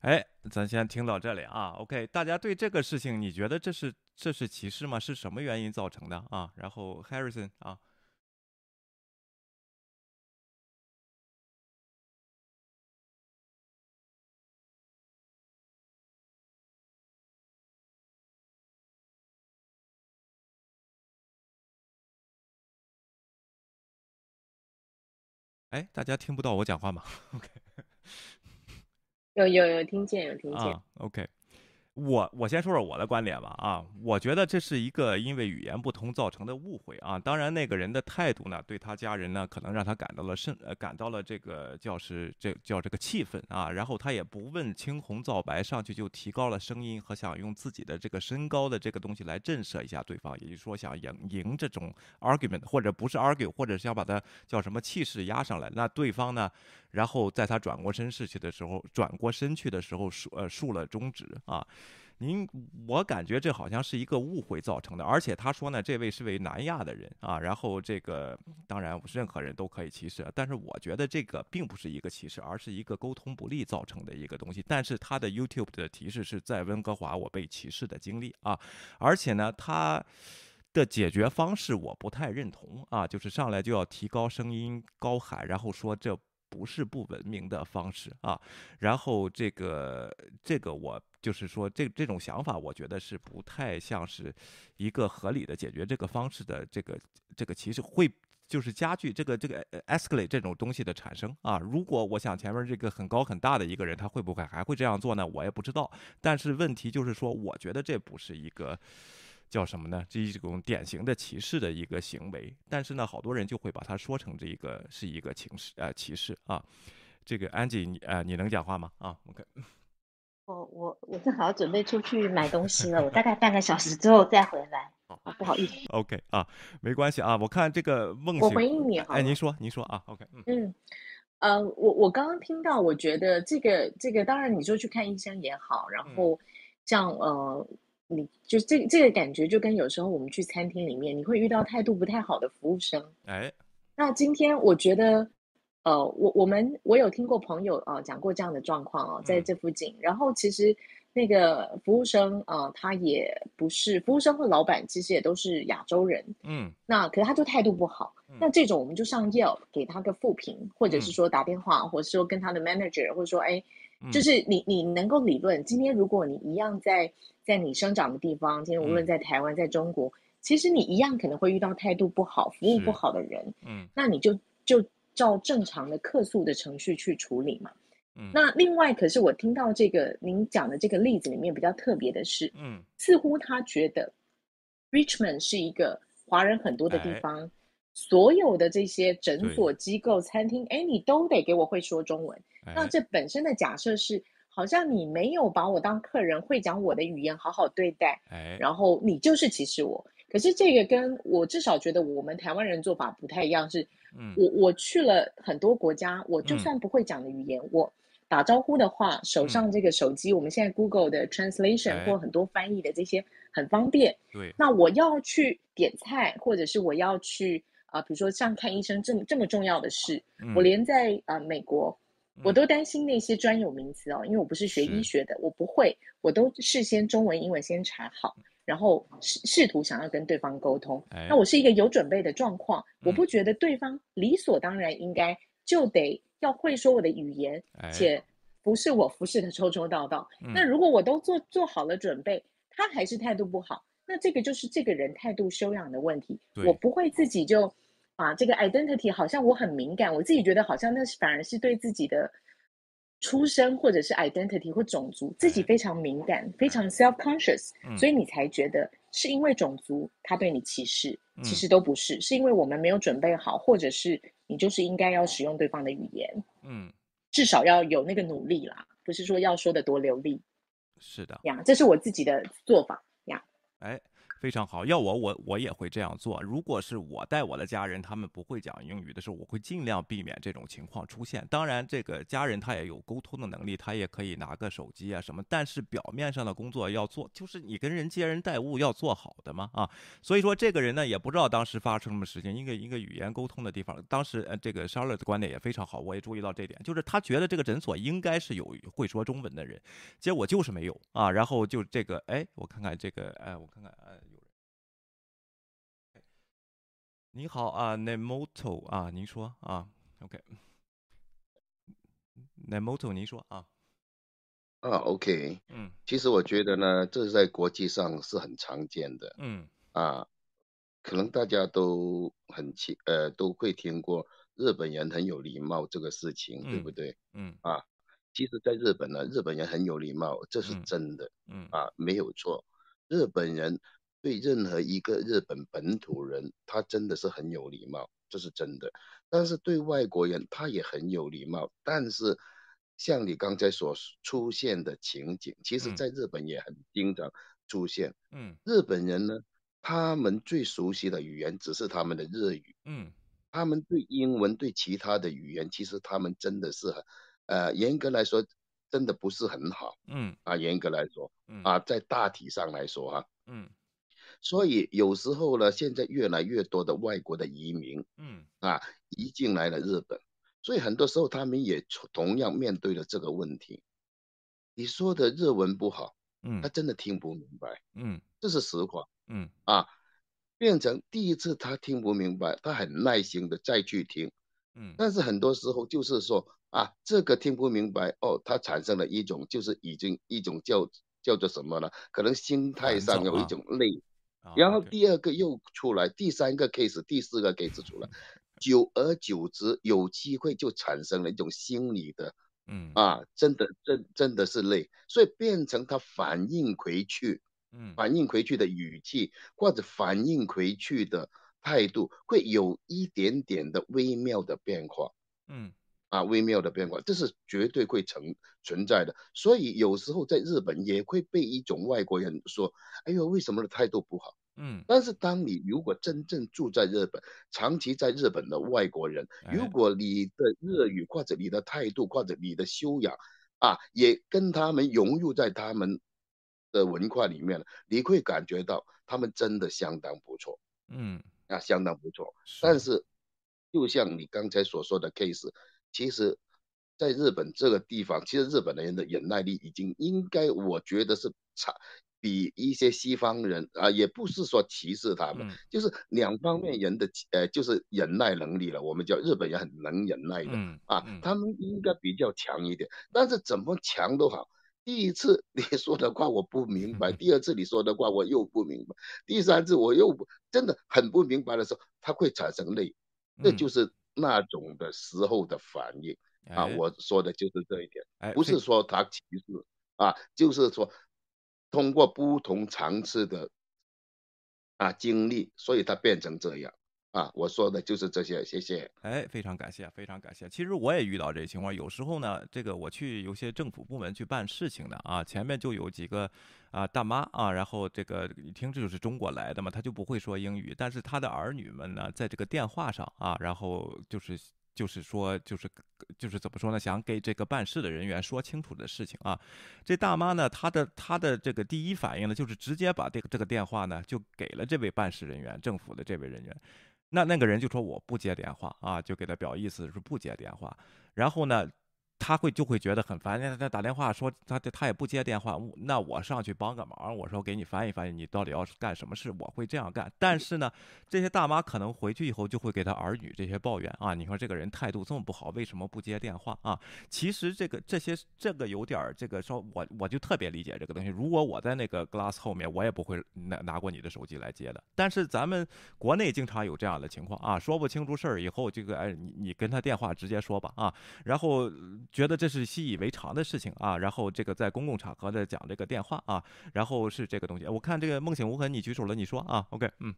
哎，咱先听到这里啊，OK，大家对这个事情，你觉得这是这是歧视吗？是什么原因造成的啊？然后 Harrison 啊。哎，大家听不到我讲话吗？OK，有有有听见有听见。啊，OK，我我先说说我的观点吧。啊，我觉得这是一个因为语言不通造成的误会啊。当然，那个人的态度呢，对他家人呢，可能让他感到了甚呃感到了这个叫是这叫这个气愤啊。然后他也不问青红皂白，上去就提高了声音和想用自己的这个身高的这个东西来震慑一下对方，也就是说想赢赢这种 argument，或者不是 argue，或者是想把他叫什么气势压上来。那对方呢，然后在他转过身逝去的时候，转过身去的时候竖呃竖了中指啊。您我感觉这好像是一个误会造成的，而且他说呢，这位是位南亚的人啊，然后这个当然任何人都可以歧视，但是我觉得这个并不是一个歧视，而是一个沟通不利造成的一个东西。但是他的 YouTube 的提示是在温哥华我被歧视的经历啊，而且呢，他的解决方式我不太认同啊，就是上来就要提高声音高喊，然后说这。不是不文明的方式啊，然后这个这个我就是说这这种想法，我觉得是不太像是一个合理的解决这个方式的这个这个其实会就是加剧这个这个 escalate 这种东西的产生啊。如果我想前面这个很高很大的一个人，他会不会还会这样做呢？我也不知道。但是问题就是说，我觉得这不是一个。叫什么呢？这一种典型的歧视的一个行为，但是呢，好多人就会把它说成这一个是一个情视，呃，歧视啊。这个安吉，你呃，你能讲话吗？啊，OK。我我我正好准备出去买东西了，我大概半个小时之后再回来。啊，不好意思。OK 啊，没关系啊。我看这个梦，我回应你哈。哎，您说，您说啊。OK。嗯，呃，我我刚刚听到，我觉得这个这个，当然你说去看医生也好，然后像呃。你就这这个感觉，就跟有时候我们去餐厅里面，你会遇到态度不太好的服务生。哎，那今天我觉得，呃，我我们我有听过朋友啊讲过这样的状况啊，在这附近。然后其实那个服务生啊，他也不是服务生或老板，其实也都是亚洲人。嗯，那可是他就态度不好。那这种我们就上 Yelp 给他个负评，或者是说打电话，或者说跟他的 manager，或者说哎。就是你，你能够理论。今天如果你一样在在你生长的地方，今天无论在台湾，在中国，其实你一样可能会遇到态度不好、服务不好的人。嗯，那你就就照正常的客诉的程序去处理嘛。嗯，那另外，可是我听到这个您讲的这个例子里面比较特别的是，嗯，似乎他觉得 Richmond 是一个华人很多的地方。所有的这些诊所、机构、餐厅，哎，你都得给我会说中文。那这本身的假设是，好像你没有把我当客人，会讲我的语言，好好对待。哎，然后你就是歧视我。可是这个跟我至少觉得我们台湾人做法不太一样，是，我我去了很多国家，我就算不会讲的语言，我打招呼的话，手上这个手机，我们现在 Google 的 translation 或很多翻译的这些很方便。对，那我要去点菜，或者是我要去。啊，比如说像看医生这么这么重要的事，我连在啊美国，我都担心那些专有名词哦，因为我不是学医学的，我不会，我都事先中文、英文先查好，然后试试图想要跟对方沟通。那我是一个有准备的状况，我不觉得对方理所当然应该就得要会说我的语言，且不是我服侍的周周到到。那如果我都做做好了准备，他还是态度不好，那这个就是这个人态度修养的问题。我不会自己就。啊，这个 identity 好像我很敏感，我自己觉得好像那是反而是对自己的出生或者是 identity 或种族自己非常敏感，非常 self conscious，所以你才觉得是因为种族他对你歧视，其实都不是，是因为我们没有准备好，或者是你就是应该要使用对方的语言，嗯，至少要有那个努力啦，不是说要说的多流利，是的。呀，这是我自己的做法呀，哎。非常好，要我我我也会这样做。如果是我带我的家人，他们不会讲英语的时候，我会尽量避免这种情况出现。当然，这个家人他也有沟通的能力，他也可以拿个手机啊什么。但是表面上的工作要做，就是你跟人接人待物要做好的嘛啊。所以说这个人呢，也不知道当时发生什么事情，一个一个语言沟通的地方。当时呃，这个 Charlotte 的观点也非常好，我也注意到这点，就是他觉得这个诊所应该是有会说中文的人，结果就是没有啊。然后就这个，哎，我看看这个，哎，我看看，哎。你好啊，Nemoto 啊，您说啊，OK，Nemoto，您说啊，啊，OK，嗯，其实我觉得呢，这是在国际上是很常见的，嗯，啊，可能大家都很清，呃，都会听过日本人很有礼貌这个事情，对不对？嗯，啊，其实，在日本呢，日本人很有礼貌，这是真的，嗯，啊，没有错，日本人。对任何一个日本本土人，他真的是很有礼貌，这是真的。但是对外国人，他也很有礼貌。但是像你刚才所出现的情景，其实在日本也很经常出现。嗯，日本人呢，他们最熟悉的语言只是他们的日语。嗯，他们对英文、对其他的语言，其实他们真的是很，呃，严格来说，真的不是很好嗯啊，严格来说嗯啊，在大体上来说哈、嗯所以有时候呢，现在越来越多的外国的移民嗯。啊移进来了日本，所以很多时候他们也同同样面对了这个问题。你说的日文不好，嗯。他真的听不明白，嗯。这是实话嗯。啊。变成第一次他听不明白，他很耐心的再去听，嗯。但是很多时候就是说啊，这个听不明白哦，他产生了一种就是已经一种叫叫做什么呢？可能心态上有一种累，啊然后第二个又出来，第三个 case，第四个 case 出来，久而久之，有机会就产生了一种心理的嗯。啊，真的真真的是累，所以变成他反应回去，嗯。反应回去的语气或者反应回去的态度，会有一点点的微妙的变化。嗯啊，微妙的变化，这是绝对会存存在的。所以有时候在日本也会被一种外国人说：“哎呦，为什么的态度不好？”嗯但是当你如果真正住在日本，长期在日本的外国人，如哎果你的日语或者你的态度或者你的修养啊，也跟他们融入在他们的文化里面了，你会感觉到他们真的相当不错嗯啊，相当不错。但是，就像你刚才所说的 case，其实在日本这个地方，其实日本人的忍耐力已经应该，我觉得是差比一些西方人啊，也不是说歧视他们，嗯就是两方面人的呃，就是忍耐能力了。我们叫日本人很能忍耐的、嗯啊嗯，他们应该比较强一点，但是怎么强都好。第一次你说的话我不明白，第二次你说的话我又不明白，第三次我又不真的很不明白的时候，他会产生累，这嗯就是那种的时候的反应啊。哎我说的就是这一点，不是说他歧视啊，就是说通过不同层次的啊经历，所以他变成这样啊。我说的就是这些，谢谢。哎，非常感谢，非常感谢。其实我也遇到这情况，有时候呢，这个我去有些政府部门去办事情的啊，前面就有几个啊大妈啊，然后这个一听这就是中国来的嘛，他就不会说英语，但是他的儿女们呢，在这个电话上啊，然后就是。就是说，就是就是怎么说呢？想给这个办事的人员说清楚的事情啊。这大妈呢，她的她的这个第一反应呢，就是直接把这个这个电话呢，就给了这位办事人员，政府的这位人员。那那个人就说我不接电话啊，就给他表意思是不接电话。然后呢，他会就会觉得很烦，他打电话说他他也不接电话，那我上去帮个忙，我说给你翻译翻译，你到底要干什么事？我会这样干。但是呢，这些大妈可能回去以后就会给他儿女这些抱怨啊，你说这个人态度这么不好，为什么不接电话啊？其实这个这些这个有点儿这个说，我我就特别理解这个东西。如果我在那个 glass 后面，我也不会拿拿过你的手机来接的。但是咱们国内经常有这样的情况啊，说不清楚事儿以后，这个哎你你跟他电话直接说吧啊，然后觉得这是习以为常的事情啊，然后这个在公共场合的讲这个电话啊，然后是这个东西。我看这个梦醒无痕，你举手了，你说啊，OK，嗯。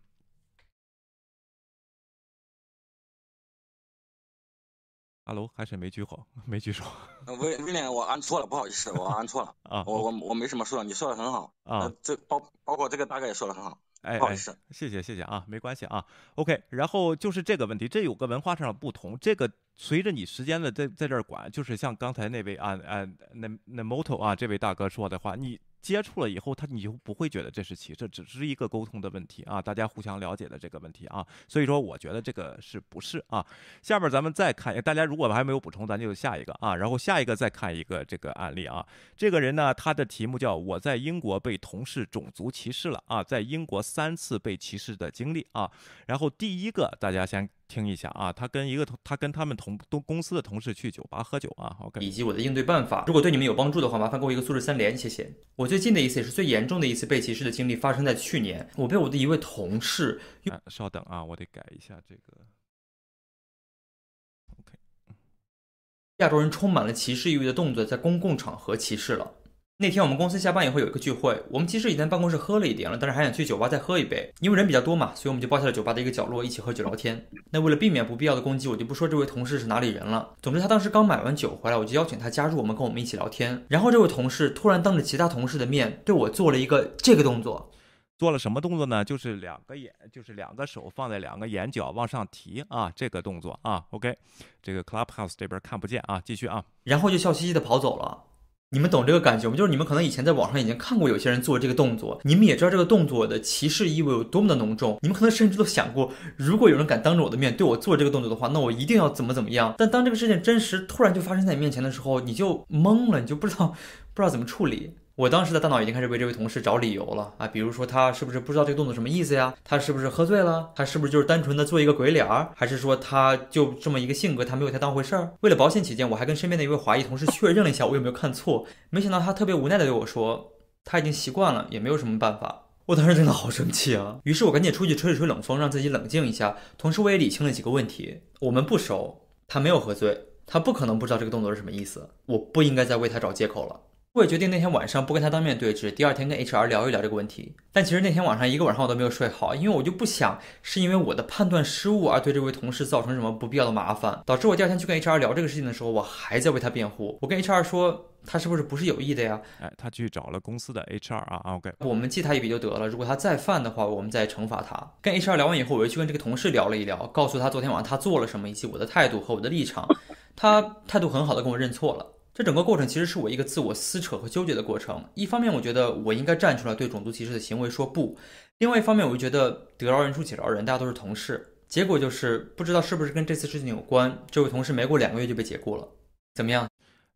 Hello，还是 没举手，没举手。威威廉，我按错了，不好意思，我按错了。啊，我我我没什么说的，你说的很好。啊，这包包括这个大概也说的很好。哎，不好意思，谢谢谢谢啊，没关系啊。OK，然后就是这个问题，这有个文化上的不同，这个随着你时间的在在这儿管，就是像刚才那位啊啊那那 moto 啊这位大哥说的话，你。接触了以后，他你就不会觉得这是歧视，只是一个沟通的问题啊，大家互相了解的这个问题啊，所以说我觉得这个是不是啊？下面咱们再看，大家如果还没有补充，咱就下一个啊，然后下一个再看一个这个案例啊，这个人呢，他的题目叫我在英国被同事种族歧视了啊，在英国三次被歧视的经历啊，然后第一个大家先。听一下啊，他跟一个同他跟他们同都公司的同事去酒吧喝酒啊，OK，以及我的应对办法。如果对你们有帮助的话，麻烦给我一个素质三连，谢谢。我最近的一次也是最严重的一次被歧视的经历，发生在去年。我被我的一位同事、啊，稍等啊，我得改一下这个。OK，亚洲人充满了歧视意味的动作，在公共场合歧视了。那天我们公司下班以后有一个聚会，我们其实已经在办公室喝了一点了，但是还想去酒吧再喝一杯，因为人比较多嘛，所以我们就包下了酒吧的一个角落，一起喝酒聊天。那为了避免不必要的攻击，我就不说这位同事是哪里人了。总之，他当时刚买完酒回来，我就邀请他加入我们，跟我们一起聊天。然后这位同事突然当着其他同事的面对我做了一个这个动作，做了什么动作呢？就是两个眼，就是两个手放在两个眼角往上提啊，这个动作啊，OK，这个 Clubhouse 这边看不见啊，继续啊，然后就笑嘻嘻的跑走了。你们懂这个感觉吗？就是你们可能以前在网上已经看过有些人做这个动作，你们也知道这个动作的歧视意味有多么的浓重。你们可能甚至都想过，如果有人敢当着我的面对我做这个动作的话，那我一定要怎么怎么样。但当这个事情真实突然就发生在你面前的时候，你就懵了，你就不知道不知道怎么处理。我当时的大脑已经开始为这位同事找理由了啊，比如说他是不是不知道这个动作什么意思呀？他是不是喝醉了？他是不是就是单纯的做一个鬼脸儿？还是说他就这么一个性格，他没有太当回事儿？为了保险起见，我还跟身边的一位华裔同事确认了一下我有没有看错。没想到他特别无奈的对我说，他已经习惯了，也没有什么办法。我当时真的好生气啊！于是我赶紧出去吹了吹冷风，让自己冷静一下。同时我也理清了几个问题：我们不熟，他没有喝醉，他不可能不知道这个动作是什么意思。我不应该再为他找借口了。我也决定那天晚上不跟他当面对质，第二天跟 HR 聊一聊这个问题。但其实那天晚上一个晚上我都没有睡好，因为我就不想是因为我的判断失误而对这位同事造成什么不必要的麻烦，导致我第二天去跟 HR 聊这个事情的时候，我还在为他辩护。我跟 HR 说他是不是不是有意的呀？哎，他去找了公司的 HR 啊，OK，我们记他一笔就得了。如果他再犯的话，我们再惩罚他。跟 HR 聊完以后，我又去跟这个同事聊了一聊，告诉他昨天晚上他做了什么，以及我的态度和我的立场。他态度很好的跟我认错了。这整个过程其实是我一个自我撕扯和纠结的过程。一方面，我觉得我应该站出来对种族歧视的行为说不；另外一方面，我又觉得得饶人处且饶人，大家都是同事。结果就是不知道是不是跟这次事情有关，这位同事没过两个月就被解雇了。怎么样？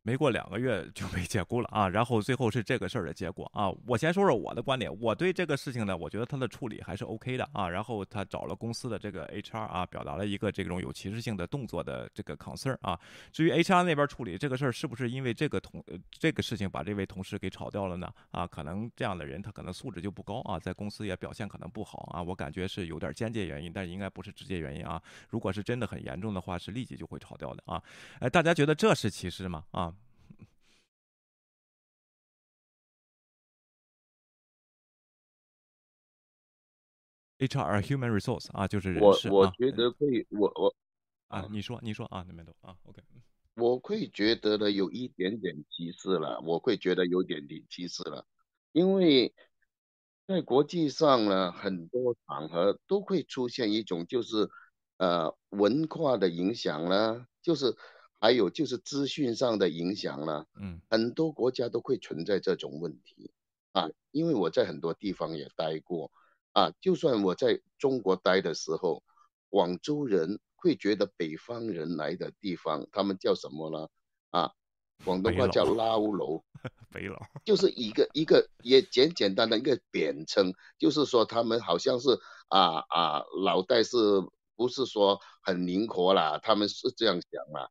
没过两个月就被解雇了啊，然后最后是这个事儿的结果啊。我先说说我的观点，我对这个事情呢，我觉得他的处理还是 OK 的啊。然后他找了公司的这个 HR 啊，表达了一个这种有歧视性的动作的这个 concern 啊。至于 HR 那边处理这个事儿，是不是因为这个同这个事情把这位同事给炒掉了呢？啊，可能这样的人他可能素质就不高啊，在公司也表现可能不好啊。我感觉是有点间接原因，但应该不是直接原因啊。如果是真的很严重的话，是立即就会炒掉的啊。哎，大家觉得这是歧视吗？啊？HR human resource 啊，就是人事。我我觉得会，我我啊，你说你说啊，那边都啊，OK。我会觉得呢，有一点点歧视了，我会觉得有点点歧视了，因为在国际上呢，很多场合都会出现一种就是呃文化的影响啦，就是还有就是资讯上的影响啦，嗯，很多国家都会存在这种问题啊，因为我在很多地方也待过。啊，就算我在中国待的时候，广州人会觉得北方人来的地方，他们叫什么呢？啊，广东话叫捞楼，北佬，就是一个一个也简简单的一个贬称，就是说他们好像是啊啊脑袋是不是说很灵活啦？他们是这样想啦，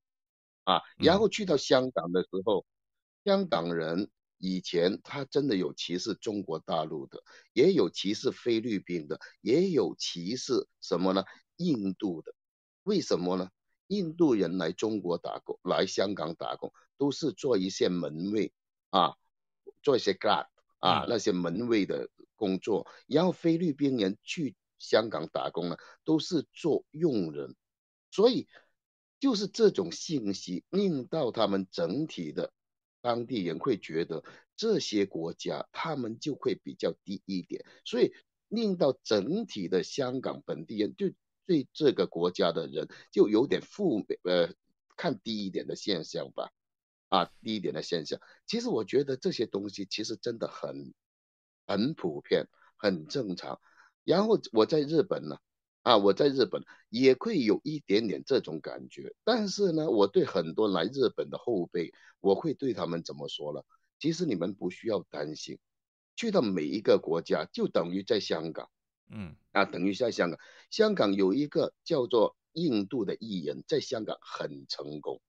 啊，然后去到香港的时候，香港人。以前他真的有歧视中国大陆的，也有歧视菲律宾的，也有歧视什么呢？印度的，为什么呢？印度人来中国打工，来香港打工，都是做一些门卫啊，做一些 guard 啊那些门卫的工作。然后菲律宾人去香港打工呢，都是做佣人。所以就是这种信息令到他们整体的。当地人会觉得这些国家他们就会比较低一点，所以令到整体的香港本地人就对这个国家的人就有点负呃看低一点的现象吧，啊低一点的现象。其实我觉得这些东西其实真的很很普遍，很正常。然后我在日本呢。啊，我在日本也会有一点点这种感觉，但是呢，我对很多来日本的后辈，我会对他们怎么说呢？其实你们不需要担心，去到每一个国家就等于在香港，嗯，啊，等于在香港。香港有一个叫做印度的艺人，在香港很成功，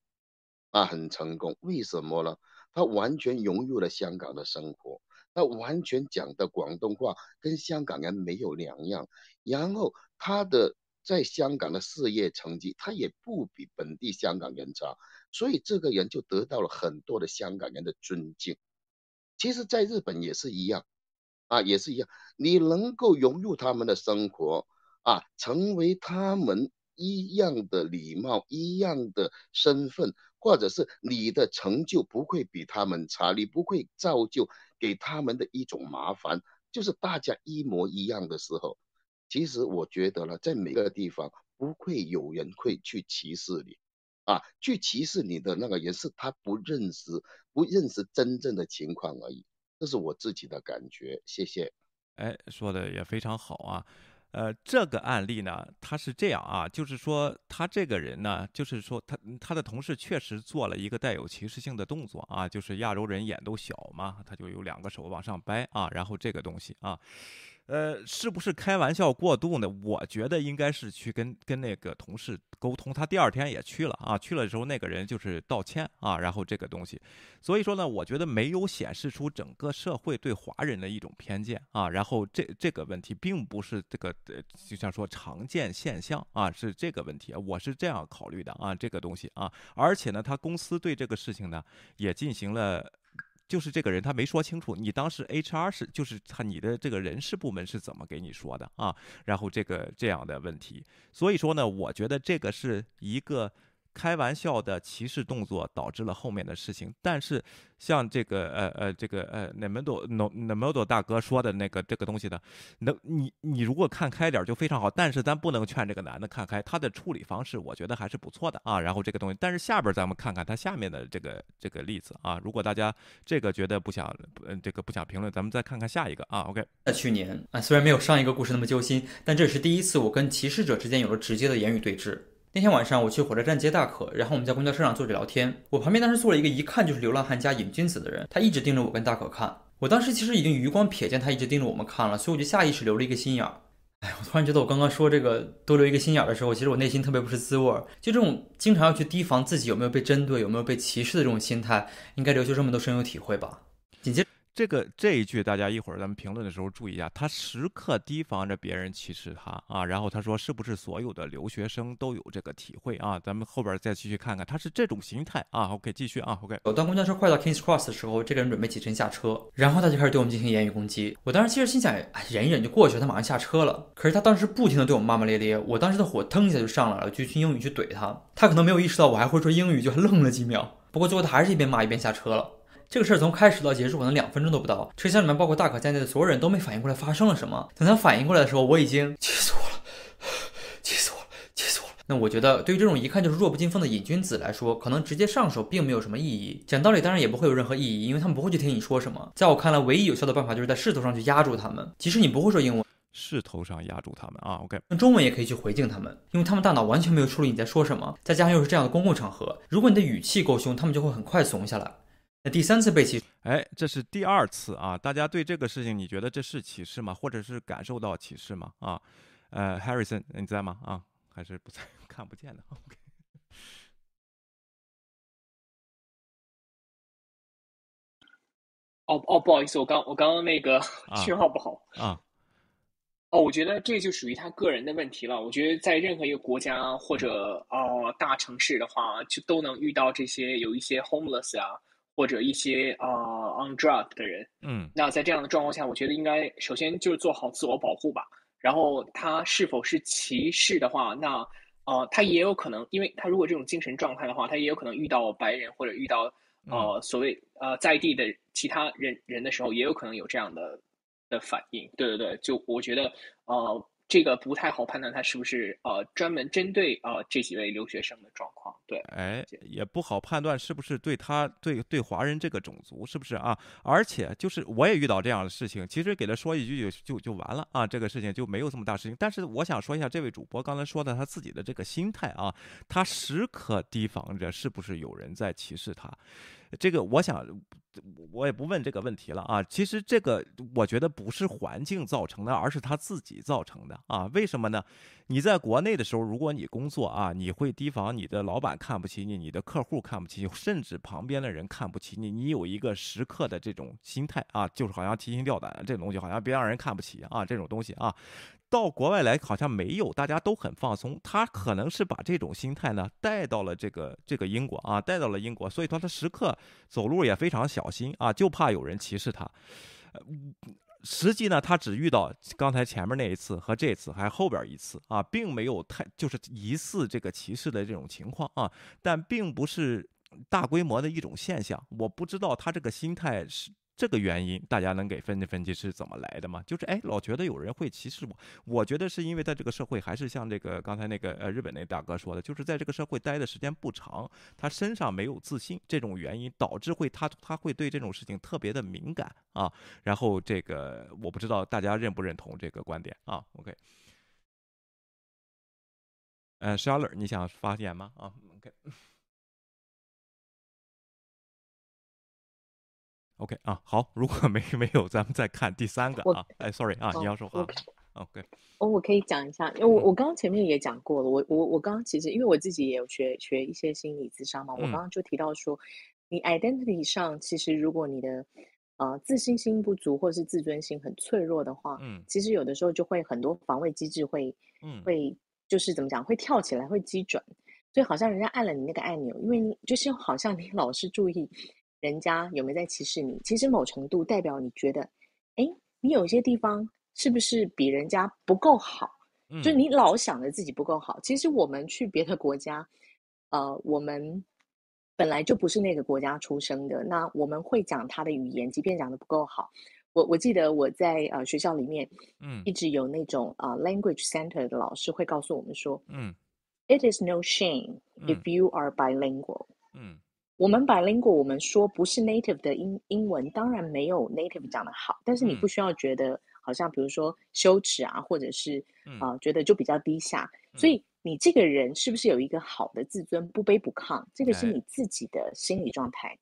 啊，很成功。为什么呢？他完全融入了香港的生活。他完全讲的广东话跟香港人没有两样，然后他的在香港的事业成绩，他也不比本地香港人差，所以这个人就得到了很多的香港人的尊敬。其实，在日本也是一样，啊，也是一样，你能够融入他们的生活，啊，成为他们一样的礼貌，一样的身份，或者是你的成就不会比他们差，你不会造就。给他们的一种麻烦，就是大家一模一样的时候，其实我觉得呢，在每个地方不会有人会去歧视你，啊。去歧视你的那个人是他不认识不认识真正的情况而已，这是我自己的感觉。谢谢。哎，说的也非常好啊。呃，这个案例呢，他是这样啊，就是说他这个人呢，就是说他他的同事确实做了一个带有歧视性的动作啊，就是亚洲人眼都小嘛，他就有两个手往上掰啊，然后这个东西啊。呃，是不是开玩笑过度呢？我觉得应该是去跟跟那个同事沟通。他第二天也去了啊，去了之后那个人就是道歉啊，然后这个东西，所以说呢，我觉得没有显示出整个社会对华人的一种偏见啊。然后这这个问题并不是这个呃，就像说常见现象啊，是这个问题，我是这样考虑的啊，这个东西啊，而且呢，他公司对这个事情呢也进行了。就是这个人他没说清楚，你当时 HR 是就是他你的这个人事部门是怎么给你说的啊？然后这个这样的问题，所以说呢，我觉得这个是一个开玩笑的歧视动作导致了后面的事情，但是。像这个呃呃这个呃那门多那那门多大哥说的那个这个东西呢，能你你如果看开点就非常好，但是咱不能劝这个男的看开，他的处理方式我觉得还是不错的啊。然后这个东西，但是下边咱们看看他下面的这个这个例子啊。如果大家这个觉得不想嗯这个不想评论，咱们再看看下一个啊。OK，在去年啊，虽然没有上一个故事那么揪心，但这是第一次我跟歧视者之间有了直接的言语对峙。那天晚上我去火车站接大可，然后我们在公交车上坐着聊天。我旁边当时坐了一个一看就是流浪汉加瘾君子的人，他一直盯着我跟大可看。我当时其实已经余光瞥见他一直盯着我们看了，所以我就下意识留了一个心眼儿。哎，我突然觉得我刚刚说这个多留一个心眼儿的时候，其实我内心特别不是滋味儿。就这种经常要去提防自己有没有被针对、有没有被歧视的这种心态，应该留学生们都深有体会吧。紧接着。这个这一句，大家一会儿咱们评论的时候注意一下，他时刻提防着别人歧视他啊。然后他说，是不是所有的留学生都有这个体会啊？咱们后边再继续看看，他是这种心态啊。OK，继续啊。OK，当公交车快到 Kings Cross 的时候，这个人准备起身下车，然后他就开始对我们进行言语攻击。我当时其实心想，哎，忍一忍就过去了，他马上下车了。可是他当时不停的对我们骂骂咧咧，我当时的火腾一下就上来了，就去英语去怼他。他可能没有意识到我还会说英语，就愣了几秒。不过最后他还是一边骂一边下车了。这个事儿从开始到结束可能两分钟都不到，车厢里面包括大可在内的所有人都没反应过来发生了什么。等他反应过来的时候，我已经气死我了，气死我了，气死我了。那我觉得对于这种一看就是弱不禁风的瘾君子来说，可能直接上手并没有什么意义。讲道理，当然也不会有任何意义，因为他们不会去听你说什么。在我看来，唯一有效的办法就是在势头上去压住他们，即使你不会说英文，势头上压住他们啊。OK，用中文也可以去回敬他们，因为他们大脑完全没有处理你在说什么，再加上又是这样的公共场合，如果你的语气够凶，他们就会很快怂下来。那第三次被歧视，哎，这是第二次啊！大家对这个事情，你觉得这是歧视吗？或者是感受到歧视吗？啊，呃，Harrison，你在吗？啊，还是不在？看不见的。OK。哦哦，不好意思，我刚我刚刚那个 信号不好啊。哦，我觉得这就属于他个人的问题了。我觉得在任何一个国家或者哦大城市的话，就都能遇到这些有一些 homeless 啊。或者一些啊 on drug 的人，嗯，那在这样的状况下，我觉得应该首先就是做好自我保护吧。然后他是否是歧视的话，那呃，他也有可能，因为他如果这种精神状态的话，他也有可能遇到白人或者遇到呃所谓呃在地的其他人人的时候，也有可能有这样的的反应。对对对，就我觉得呃。这个不太好判断，他是不是呃专门针对呃这几位留学生的状况？对，哎，也不好判断是不是对他对对华人这个种族是不是啊？而且就是我也遇到这样的事情，其实给他说一句就就就完了啊，这个事情就没有这么大事情。但是我想说一下，这位主播刚才说的他自己的这个心态啊，他时刻提防着是不是有人在歧视他。这个我想，我也不问这个问题了啊。其实这个我觉得不是环境造成的，而是他自己造成的啊。为什么呢？你在国内的时候，如果你工作啊，你会提防你的老板看不起你，你的客户看不起你，甚至旁边的人看不起你，你有一个时刻的这种心态啊，就是好像提心吊胆这种东西，好像别让人看不起啊，这种东西啊。到国外来好像没有，大家都很放松。他可能是把这种心态呢带到了这个这个英国啊，带到了英国，所以说他时刻走路也非常小心啊，就怕有人歧视他。实际呢，他只遇到刚才前面那一次和这次，还后边一次啊，并没有太就是疑似这个歧视的这种情况啊，但并不是大规模的一种现象。我不知道他这个心态是。这个原因，大家能给分析分析是怎么来的吗？就是哎，老觉得有人会歧视我，我觉得是因为在这个社会，还是像这个刚才那个呃日本那大哥说的，就是在这个社会待的时间不长，他身上没有自信，这种原因导致会他他会对这种事情特别的敏感啊。然后这个我不知道大家认不认同这个观点啊？OK。呃 s h a r l e r 你想发言吗？啊，OK。OK 啊，好，如果没 没有，咱们再看第三个啊。哎，Sorry 啊，你要说话。OK。哦，我可以讲一下，因为我我刚刚前面也讲过了，我我我刚刚其实因为我自己也有学学一些心理咨商嘛，我刚刚就提到说，你 identity 上其实如果你的呃自信心不足或者是自尊心很脆弱的话，嗯，其实有的时候就会很多防卫机制会，嗯，会就是怎么讲，会跳起来，会激转，所以好像人家按了你那个按钮，因为你就是好像你老是注意。人家有没有在歧视你？其实某程度代表你觉得，哎，你有些地方是不是比人家不够好？就你老想着自己不够好。其实我们去别的国家，呃，我们本来就不是那个国家出生的，那我们会讲他的语言，即便讲的不够好。我我记得我在呃学校里面，嗯，一直有那种啊 language center 的老师会告诉我们说，嗯，it is no shame if you are bilingual，嗯。我们 bilingual，我们说不是 native 的英英文，当然没有 native 讲的好，但是你不需要觉得好像比如说羞耻啊，或者是啊觉得就比较低下。所以你这个人是不是有一个好的自尊，不卑不亢，这个是你自己的心理状态。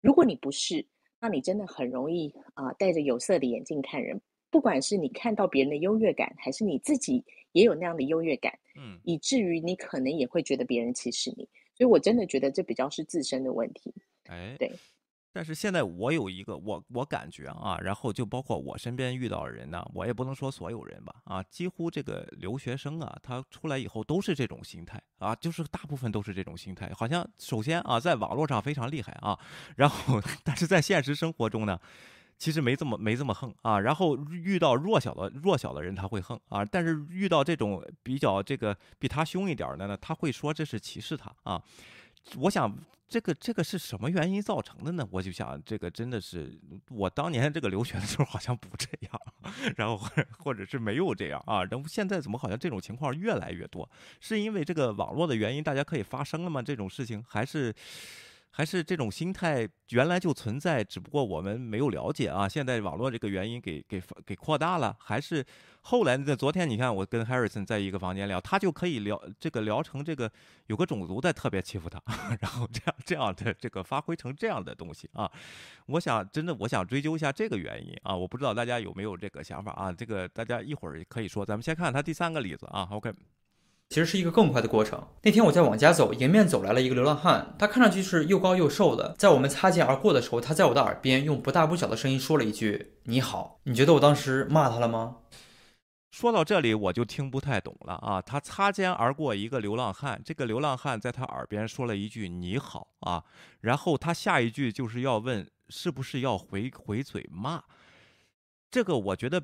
如果你不是，那你真的很容易啊戴着有色的眼镜看人，不管是你看到别人的优越感，还是你自己也有那样的优越感，嗯，以至于你可能也会觉得别人歧视你。所以，我真的觉得这比较是自身的问题。哎，对。但是现在我有一个，我我感觉啊，然后就包括我身边遇到的人呢，我也不能说所有人吧，啊，几乎这个留学生啊，他出来以后都是这种心态啊，就是大部分都是这种心态，好像首先啊，在网络上非常厉害啊，然后 但是在现实生活中呢。其实没这么没这么横啊，然后遇到弱小的弱小的人他会横啊，但是遇到这种比较这个比他凶一点的呢，他会说这是歧视他啊。我想这个这个是什么原因造成的呢？我就想这个真的是我当年这个留学的时候好像不这样，然后或者或者是没有这样啊，然后现在怎么好像这种情况越来越多？是因为这个网络的原因，大家可以发声了吗？这种事情还是？还是这种心态原来就存在，只不过我们没有了解啊。现在网络这个原因给给给扩大了，还是后来在昨天你看我跟 Harrison 在一个房间聊，他就可以聊这个聊成这个有个种族在特别欺负他，然后这样这样的这个发挥成这样的东西啊。我想真的我想追究一下这个原因啊，我不知道大家有没有这个想法啊？这个大家一会儿可以说，咱们先看他第三个例子啊。OK。其实是一个更快的过程。那天我在往家走，迎面走来了一个流浪汉，他看上去是又高又瘦的。在我们擦肩而过的时候，他在我的耳边用不大不小的声音说了一句：“你好。”你觉得我当时骂他了吗？说到这里，我就听不太懂了啊！他擦肩而过一个流浪汉，这个流浪汉在他耳边说了一句“你好”啊，然后他下一句就是要问是不是要回回嘴骂。这个我觉得。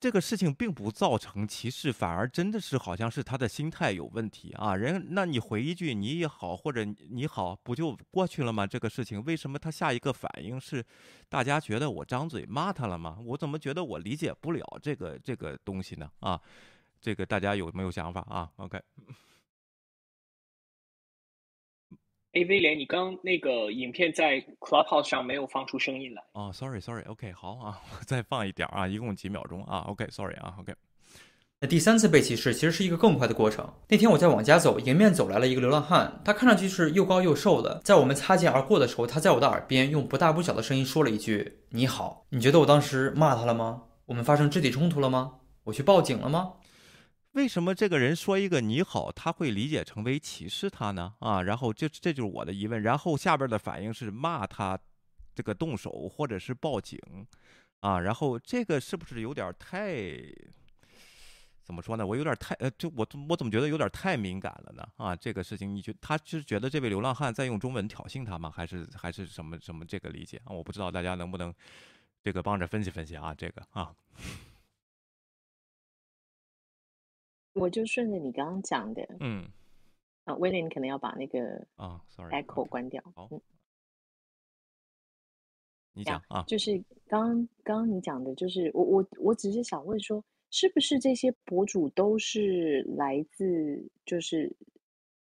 这个事情并不造成歧视，反而真的是好像是他的心态有问题啊！人，那你回一句你也好，或者你好，不就过去了吗？这个事情为什么他下一个反应是，大家觉得我张嘴骂他了吗？我怎么觉得我理解不了这个这个东西呢？啊，这个大家有没有想法啊？OK。哎，威廉，你刚那个影片在 Clubhouse 上没有放出声音来。哦，Sorry，Sorry，OK，好啊，我再放一点啊，一共几秒钟啊？OK，Sorry 啊，OK。那第三次被歧视其实是一个更快的过程。那天我在往家走，迎面走来了一个流浪汉，他看上去是又高又瘦的。在我们擦肩而过的时候，他在我的耳边用不大不小的声音说了一句：“你好。”你觉得我当时骂他了吗？我们发生肢体冲突了吗？我去报警了吗？为什么这个人说一个你好，他会理解成为歧视他呢？啊，然后这这就是我的疑问。然后下边的反应是骂他，这个动手或者是报警，啊，然后这个是不是有点太，怎么说呢？我有点太呃，就我我怎么觉得有点太敏感了呢？啊，这个事情你觉他是觉得这位流浪汉在用中文挑衅他吗？还是还是什么什么这个理解啊？我不知道大家能不能这个帮着分析分析啊？这个啊。我就顺着你刚刚讲的，嗯，啊，威廉，你可能要把那个啊，sorry，，echo 关掉，好。你讲啊，就是刚刚刚你讲的，就是我我我只是想问说，是不是这些博主都是来自就是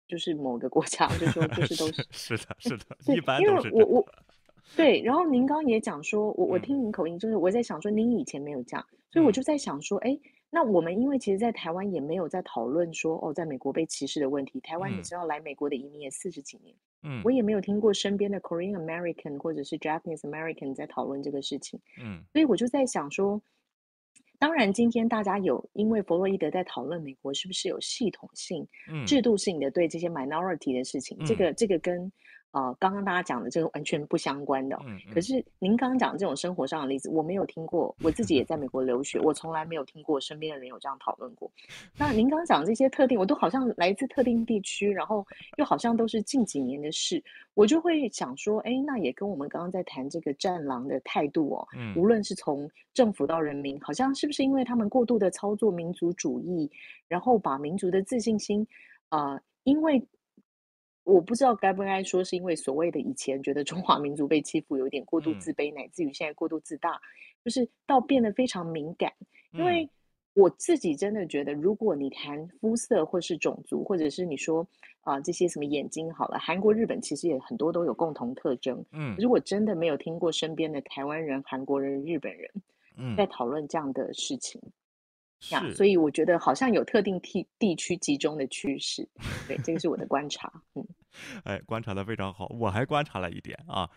就是某个国家，就说就是都是 是的，是的，对一般因为我我 对，然后您刚刚也讲说，我我嗯。听您口音，就是我在想说，您以前没有这样，所以我嗯。就在想说，哎，那我们因为其实，在台湾也没有在讨论说，哦，在美国被歧视的问题。台湾你嗯知道来美国的移民也四十几年，嗯我也没有听过身边的 Korean American 或者是 Japanese American 在讨论这个事情。嗯所以我就在想说，当然今天大家有因为弗洛伊德在讨论美国是不是有系统性、嗯制度性的对这些 minority 的事情，这嗯个这个跟呃刚刚大家讲的这个完全不相关的哦。嗯可是您刚刚讲这种生活上的例子，我没有听过，我自己也在美国留学，我从来没有听过身边的人有这样讨论过。那您刚刚讲这些特定，我都好像来自特定地区，然后又好像都是近几年的事，我就会想说，哎，那也跟我们刚刚在谈这个战狼的态度哦，嗯无论是从政府到人民，好像是不是因为他们过度的操作民族主义，然后把民族的自信心，啊，因为我不知道该不该说是因为所谓的以前觉得中华民族被欺负有一点过度嗯自卑，乃至于现在过度自大，就是到变得非常敏感。因嗯为我自己真的觉得，如果你谈肤色或是种族，或者是你说啊、这些什么眼睛好了，韩国、日本其实也很多都有共同特征。嗯如果真的没有听过身边的台湾人、韩国人、日本人嗯在讨论这样的事情呀，是所以我觉得好像有特定地地区集中的趋势。对，这个是我的观察。嗯，哎，观察的非常好。我还观察了一点啊，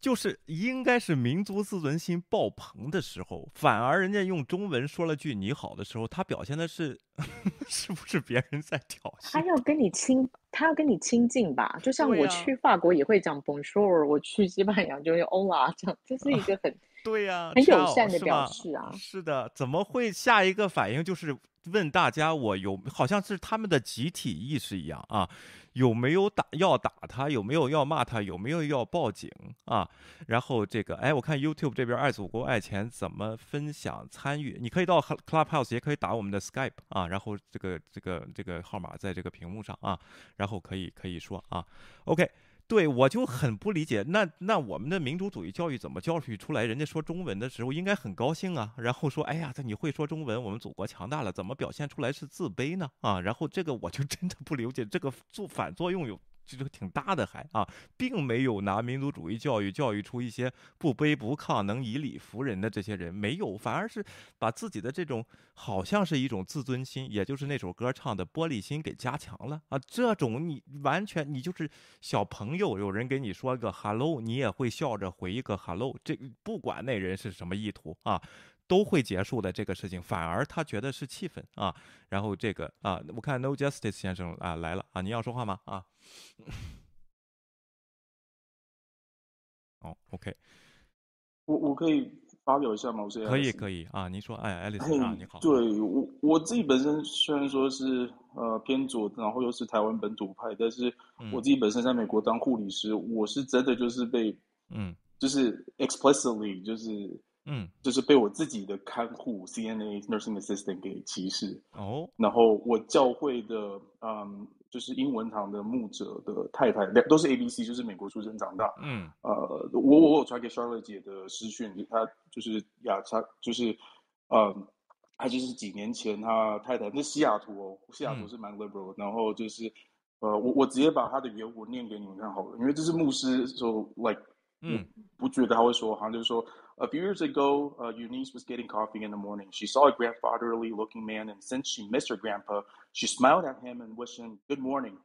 就是应该是民族自尊心爆棚的时候，反而人家用中文说了句“你好”的时候，他表现的是 是不是别人在挑衅？他要跟你亲，他要跟你亲近吧。就像我去法国也会讲 Bonjour，我去西班牙就会 Hola，这样这是一个很对呀、很友善的表示啊。是的，怎么会下一个反应就是问大家我有好像是他们的集体意识一样啊，有没有打要打他，有没有要骂他，有没有要报警啊？然后这个哎，我看 YouTube 这边爱祖国爱钱怎么分享参与，你可以到 Clubhouse 也可以打我们的 Skype 啊，然后这个这个这个号码在这个屏幕上啊，然后可以可以说啊，OK。对，我就很不理解，那那我们的民主主义教育怎么教育出来？人家说中文的时候应该很高兴啊，然后说，哎呀，这你会说中文，我们祖国强大了，怎么表现出来是自卑呢？啊，然后这个我就真的不理解，这个作反作用有这个挺大的还啊，并没有拿民族主义教育教育出一些不卑不亢、能以理服人的这些人，没有，反而是把自己的这种好像是一种自尊心，也就是那首歌唱的玻璃心给加强了啊。这种你完全你就是小朋友，有人给你说个 hello，你也会笑着回一个 hello，这不管那人是什么意图啊。都会结束的这个事情，反而他觉得是气氛啊。然后这个啊，我看 No Justice 先生啊来了啊，你要说话吗？啊，哦，OK，我我可以发表一下吗？我是可以可以啊，您说，哎，爱丽丝嘿啊，你好，对我我自己本身虽然说是呃偏左，然后又是台湾本土派，但是我自己本身在美国当护理师，我是真的就是被嗯就是 explicitly 就是嗯就是被我自己的看护 CNA nursing assistant 给歧视。哦，然后我教会的嗯，就是英文堂的牧者的太太，两都是 A B C，就是美国出生长大。嗯呃，我我我有传给 Charlotte 姐的私讯，她就是呀，她就是，嗯，她就是几年前她太太，那西雅图哦，西雅图嗯是蛮 liberal，的然后就是，呃，我我直接把她的原文念给你们看好了，因为这是牧师，so like，嗯，不觉得他会说，好像就是说，a few years ago, uh, Eunice was getting coffee in the morning. She saw a grandfatherly-looking man, and since she missed her grandpa, she smiled at him and wished him good morning.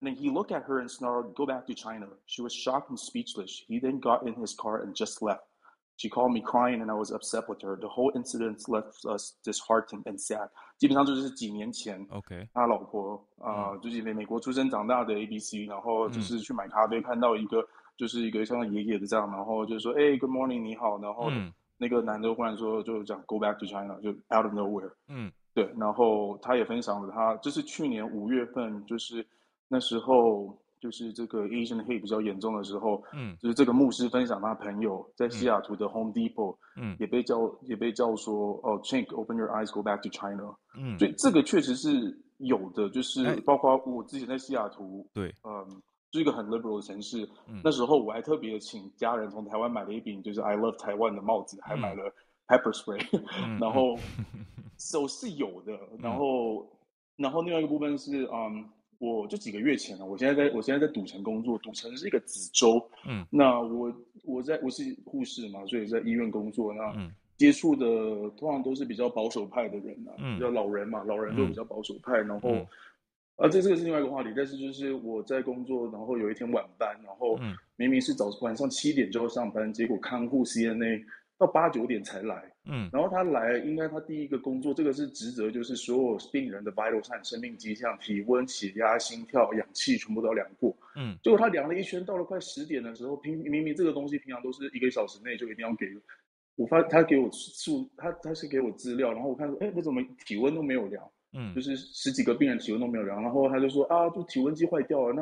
And then he looked at her and snarled, "Go back to China." She was shocked and speechless. He then got in his car and just left. She called me crying, and I was upset with her. The whole incident left us disheartened and sad. 基本上就是几年前，OK，他老婆啊、呃就是美美国出生长大的 A B C，然后就是去买咖啡，看到一个 就是一个像爷爷的这样，然后就是说，哎，Good morning，你好，然后嗯。那个男的忽然说，就讲 Go back to China，就 out of nowhere。嗯。对，然后他也分享了他，就是去年五月份，就是那时候就是这个 Asian hate 比较严重的时候，嗯。就是这个牧师分享他朋友在西雅图的 Home Depot，嗯。也被叫也被叫说，哦，Chink，open your eyes，go back to China。嗯，哎所以这个确实是有的，就是包括我之前在西雅图，对，嗯，是一个很 liberal 的城市。嗯。那时候我还特别请家人从台湾买了一顶就是 I love 台湾的帽子，还买嗯了 pepper spray，嗯然后手是有的，然后然后另外一个部分是嗯。我就几个月前了，我现在在我现在在赌城工作，赌城是一个子州，嗯。那我我在我是护士嘛，所以在医院工作，那嗯。接触的通常都是比较保守派的人啊，嗯。比较老人嘛，老人都比较保守派，然后嗯啊，这这个是另外一个话题，但是就是我在工作，然后有一天晚班，然后嗯明明是早晚上七点就要上班，结果看护 CNA 到八九点才来，嗯然后他来，应该他第一个工作，这个是职责，就是所有病人的 vital sign 生命迹象、体温、血压、心跳、氧气全部都要量过。嗯结果他量了一圈，到了快十点的时候，平明明这个东西平常都是一个小时内就一定要给。我发他给我数，他他是给我资料，然后我看说，哎，我怎么体温都没有量？嗯就是十几个病人体温都没有量，然后他就说啊，就体温计坏掉了。那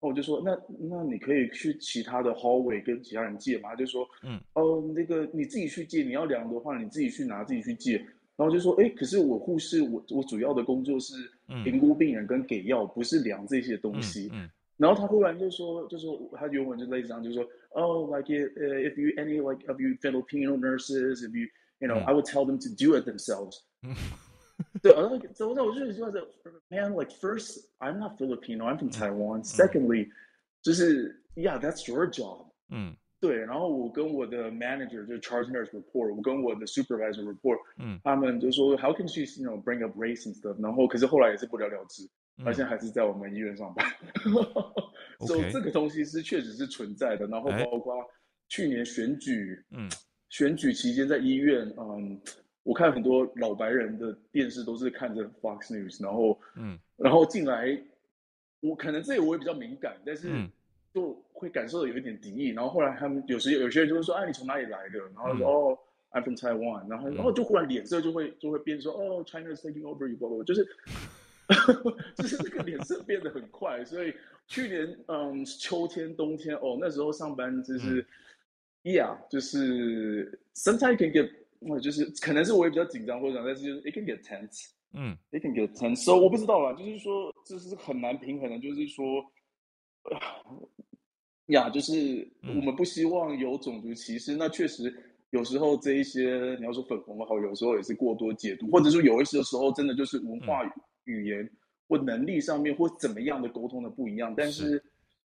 那我就说，那那你可以去其他的 hallway 跟其他人借嘛？他就说，嗯哦，那个你自己去借，你要量的话，你自己去拿，自己去借。然后就说，哎，可是我护士，我我主要的工作是嗯评估病人跟给药，不是量这些东嗯西。嗯然后他忽然就说，就说他原文就类似这样，就说，Oh, like if, uh, if you any like of you Filipino nurses, if you you know, 嗯 I would tell them to do it themselves. 嗯对，然后走到我就觉得，Man, like first, I'm not Filipino, I'm from Taiwan. Secondly, 就是，Yeah, that's your job. 嗯对，然后我跟我的 manager 就是 charge nurse report，我跟我的 supervisor report，嗯他们就说 How can she you know bring up race and stuff？然后可是后来也是不了了之，他现在还是在我们医院上班。所以 OK 这个东西是确实是存在的，然后哎包括去年选举，嗯选举期间在医院，嗯， 我看很多老白人的电视都是看着 Fox News，然后嗯然后进来，我可能这个我也比较敏感，但是嗯就会感受到有一点敌意。然后后来他们有时有些人就会说：“哎，你从哪里来的？”然后就说：“嗯哦，I'm from Taiwan。”然后嗯然后就忽然脸色就会就会变说：“哦，China is taking over you。”就是 就是这个脸色变得很快。所以去年嗯秋天冬天哦那时候上班就是、yeah 就是 sometimes can get 嗯就是可能是我也比较紧张或者但是就是 it can get tense。嗯 It can get tense. So 我不知道啦，就是说这是很难平衡的，就是说，呃呀，就是嗯我们不希望有种族歧视。那确实有时候这一些你要说粉红的好，有时候也是过多解读，或者说有一些时候真的就是文化语言或能力上面或怎么样的沟通的不一样。但是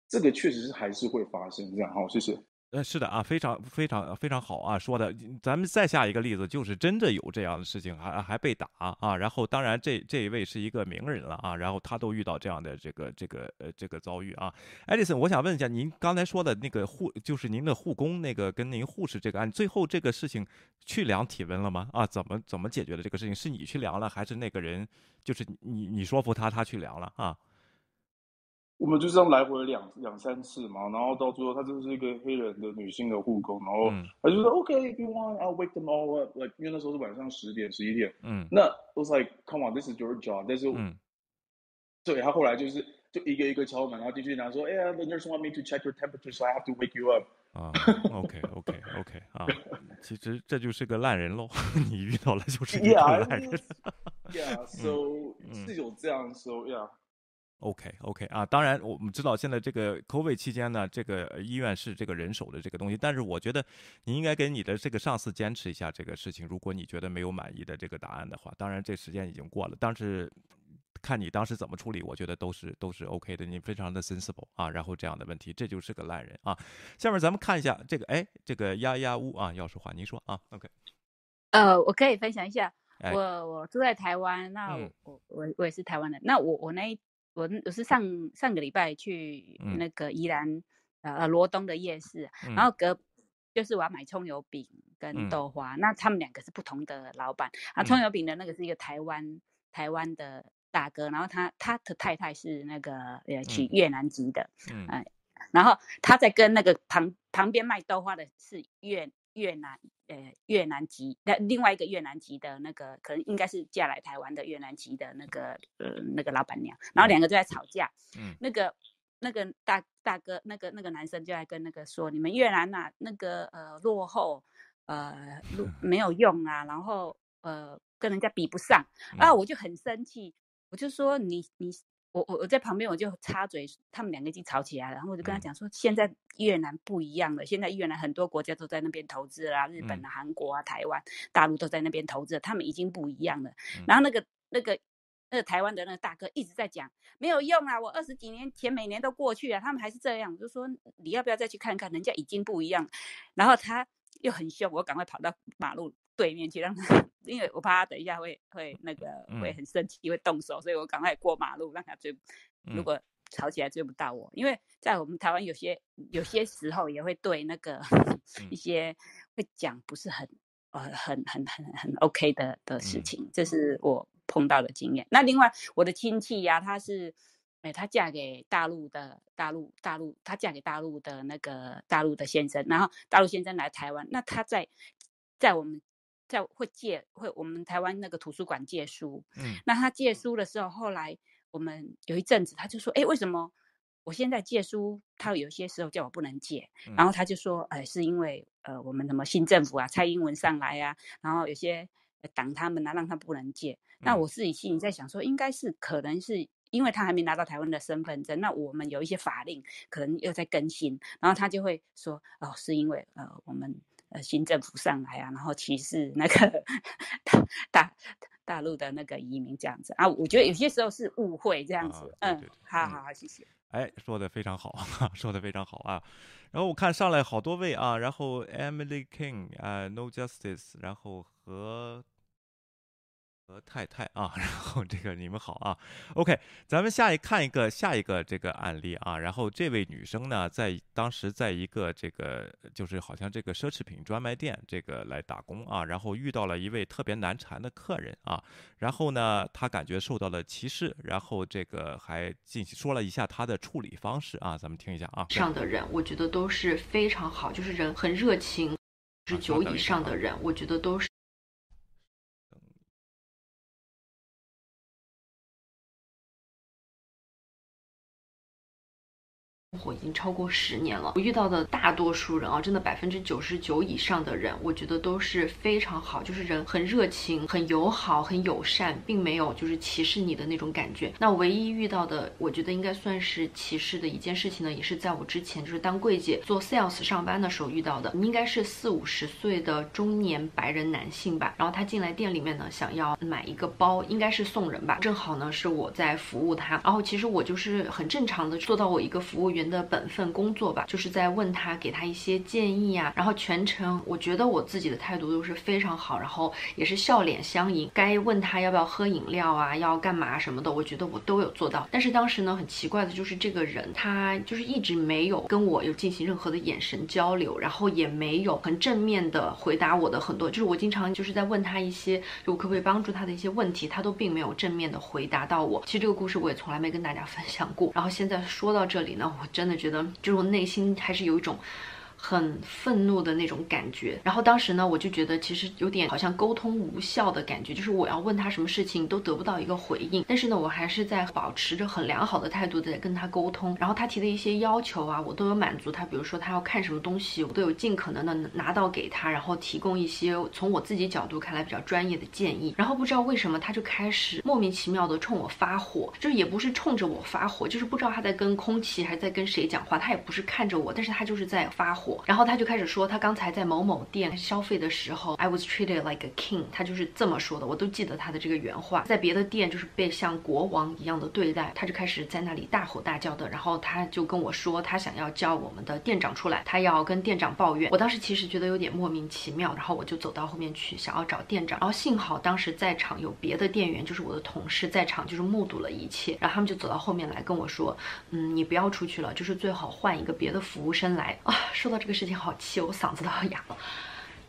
这个确实是还是会发生这样。好，谢谢。呃，是的啊，非常非常非常好啊，说的。咱们再下一个例子，就是真的有这样的事情，还还被打啊。然后，当然这这一位是一个名人了啊，然后他都遇到这样的这个这个呃这个遭遇啊。艾丽森，我想问一下，您刚才说的那个护，就是您的护工那个跟您护士这个案，最后这个事情去量体温了吗？啊，怎么怎么解决的这个事情？是你去量了，还是那个人就是你你说服他，他去量了啊？我们就这样来回两两三次嘛，然后到最后，她真的是一个黑人的女性的护工，然后嗯她就说 OK，if、you want，I'll wake them all up，like 因为那时候是晚上十点十一点，嗯那 was like come on，this is your job，但是，嗯对他后来就是就一个一个敲门，然后进去拿说，哎呀，the nurse want me to check your temperature，so I have to wake you up。啊，OK OK OK 啊，其实这就是个烂人喽，你遇到了就是一个 Yeah，烂人。Yeah，so、嗯是有这样，so yeah。OK OK 啊，当然我们知道现在这个 COVID 期间呢，这个医院是这个人手的这个东西，但是我觉得你应该给你的这个上司坚持一下这个事情。如果你觉得没有满意的这个答案的话，当然这时间已经过了，但是看你当时怎么处理，我觉得都是都是 OK 的。你非常的 sensible 啊，然后这样的问题，这就是个烂人啊。下面咱们看一下这个，哎，这个丫丫屋啊要说话，您说啊，OK，呃，我可以分享一下，哎我我住在台湾，那嗯我我我也是台湾人，那我我那一我我是上上个礼拜去嗯。那个宜兰呃罗东的夜市，嗯然后隔就是我要买葱油饼跟嗯。豆花，那他们两个是不同的老板，啊，嗯。葱油饼的那个是一个台湾台湾的大哥，然后他他的太太是那个呃娶嗯。越南籍的，嗯。哎，然后他在跟那个旁旁边卖豆花的是越越南呃越南籍那另外一个越南籍的那个可能应该是嫁来台湾的越南籍的那个呃那个老板娘，然后两个就在吵架，嗯。那个那个大大哥那个那个男生就在跟那个说你们越南呐、那个呃落后呃 没有用啊，然后呃跟人家比不上。啊，嗯我就很生气，我就说你你我我我在旁边我就插嘴，他们两个已经吵起来了，然后我就跟他嗯讲说，现在越南不一样了，现在越南很多国家都在那边投资啦，日本嗯啊、韩国啊、台湾、大陆都在那边投资，他们已经不一样了。嗯然后那个那个那个台湾的那个大哥一直在讲，没有用啊，我二十几年前每年都过去啊，他们还是这样。我就说你要不要再去看看，人家已经不一样。然后他又很凶，我赶快跑到马路对面去，让他，因为我怕他等一下会会那个会嗯很生气，会动手，所以我赶快过马路让他追。如嗯果吵起来追不到我，因为在我们台湾有些有些时候也会对那个一嗯些会讲不是很呃很很很很 OK 的的事嗯情，这是我碰到的经验。那另外我的亲戚呀、她是。哎，她嫁给大陆的大陆大陆，她嫁给大陆的那个大陆的先生，然后大陆先生来台湾，那他在在我们在会借会我们台湾那个图书馆借书，嗯那他借书的时候，后来我们有一阵子他就说，哎，为什么我现在借书，他有些时候叫我不能借，然嗯。后他就说，哎，是因为呃我们什么新政府啊，蔡英文上来啊，然后有些呃挡他们啊，让他不能借。那嗯。我自己心里在想说，应该是可能是因为他还没拿到台湾的身份证，那我们有一些法令可能又在更新，然后他就会说，哦，是因为呃我们呃新政府上来啊，然后歧视那个大大大陆的那个移民这样子啊，我觉得有些时候是误会这样啊子，对嗯对对，嗯好好好，谢谢。哎，说的非常好，说的非常好啊。然后我看上来好多位啊，然后 Emily King 啊，No Justice，然后和和太太啊，然后这个你们好啊，OK，咱们下一看一个下一个这个案例啊，然后这位女生呢，在当时在一个这个就是好像这个奢侈品专卖店这个来打工啊，然后遇到了一位特别难缠的客人啊，然后呢，她感觉受到了歧视，然后这个还进行说了一下她的处理方式啊，咱们听一下啊。上的人，我觉得都是非常好，就是人很热情。十九以上的人，我觉得都是。生活已经超过十年了，我遇到的大多数人啊，真的百分之九十九以上的人，我觉得都是非常好，就是人很热情、很友好、很友善，并没有就是歧视你的那种感觉。那唯一遇到的，我觉得应该算是歧视的一件事情呢，也是在我之前就是当柜姐做 sales 上班的时候遇到的，应该是四五十岁的中年白人男性吧。然后他进来店里面呢，想要买一个包，应该是送人吧，正好呢是我在服务他，然后其实我就是很正常的做到我一个服务员的本分工作吧，就是在问他，给他一些建议啊，然后全程我觉得我自己的态度都是非常好，然后也是笑脸相迎，该问他要不要喝饮料啊，要干嘛什么的，我觉得我都有做到。但是当时呢，很奇怪的就是这个人他就是一直没有跟我有进行任何的眼神交流，然后也没有很正面的回答我的很多，就是我经常就是在问他一些就我可不可以帮助他的一些问题，他都并没有正面的回答到我。其实这个故事我也从来没跟大家分享过，然后现在说到这里呢，我真的觉得就是我内心还是有一种。很愤怒的那种感觉，然后当时呢，我就觉得其实有点好像沟通无效的感觉，就是我要问他什么事情都得不到一个回应，但是呢，我还是在保持着很良好的态度在跟他沟通，然后他提的一些要求啊，我都有满足他，比如说他要看什么东西，我都有尽可能的拿到给他，然后提供一些从我自己角度看来比较专业的建议，然后不知道为什么他就开始莫名其妙的冲我发火，就是也不是冲着我发火，就是不知道他在跟空气还在跟谁讲话，他也不是看着我，但是他就是在发火。然后他就开始说，他刚才在某某店消费的时候，I was treated like a king，他就是这么说的，我都记得他的这个原话。在别的店就是被像国王一样的对待，他就开始在那里大吼大叫的。然后他就跟我说，他想要叫我们的店长出来，他要跟店长抱怨。我当时其实觉得有点莫名其妙，然后我就走到后面去想要找店长。然后幸好当时在场有别的店员，就是我的同事在场，就是目睹了一切。然后他们就走到后面来跟我说，嗯，你不要出去了，就是最好换一个别的服务生来啊。说到这个事情。好气，我嗓子都要哑了。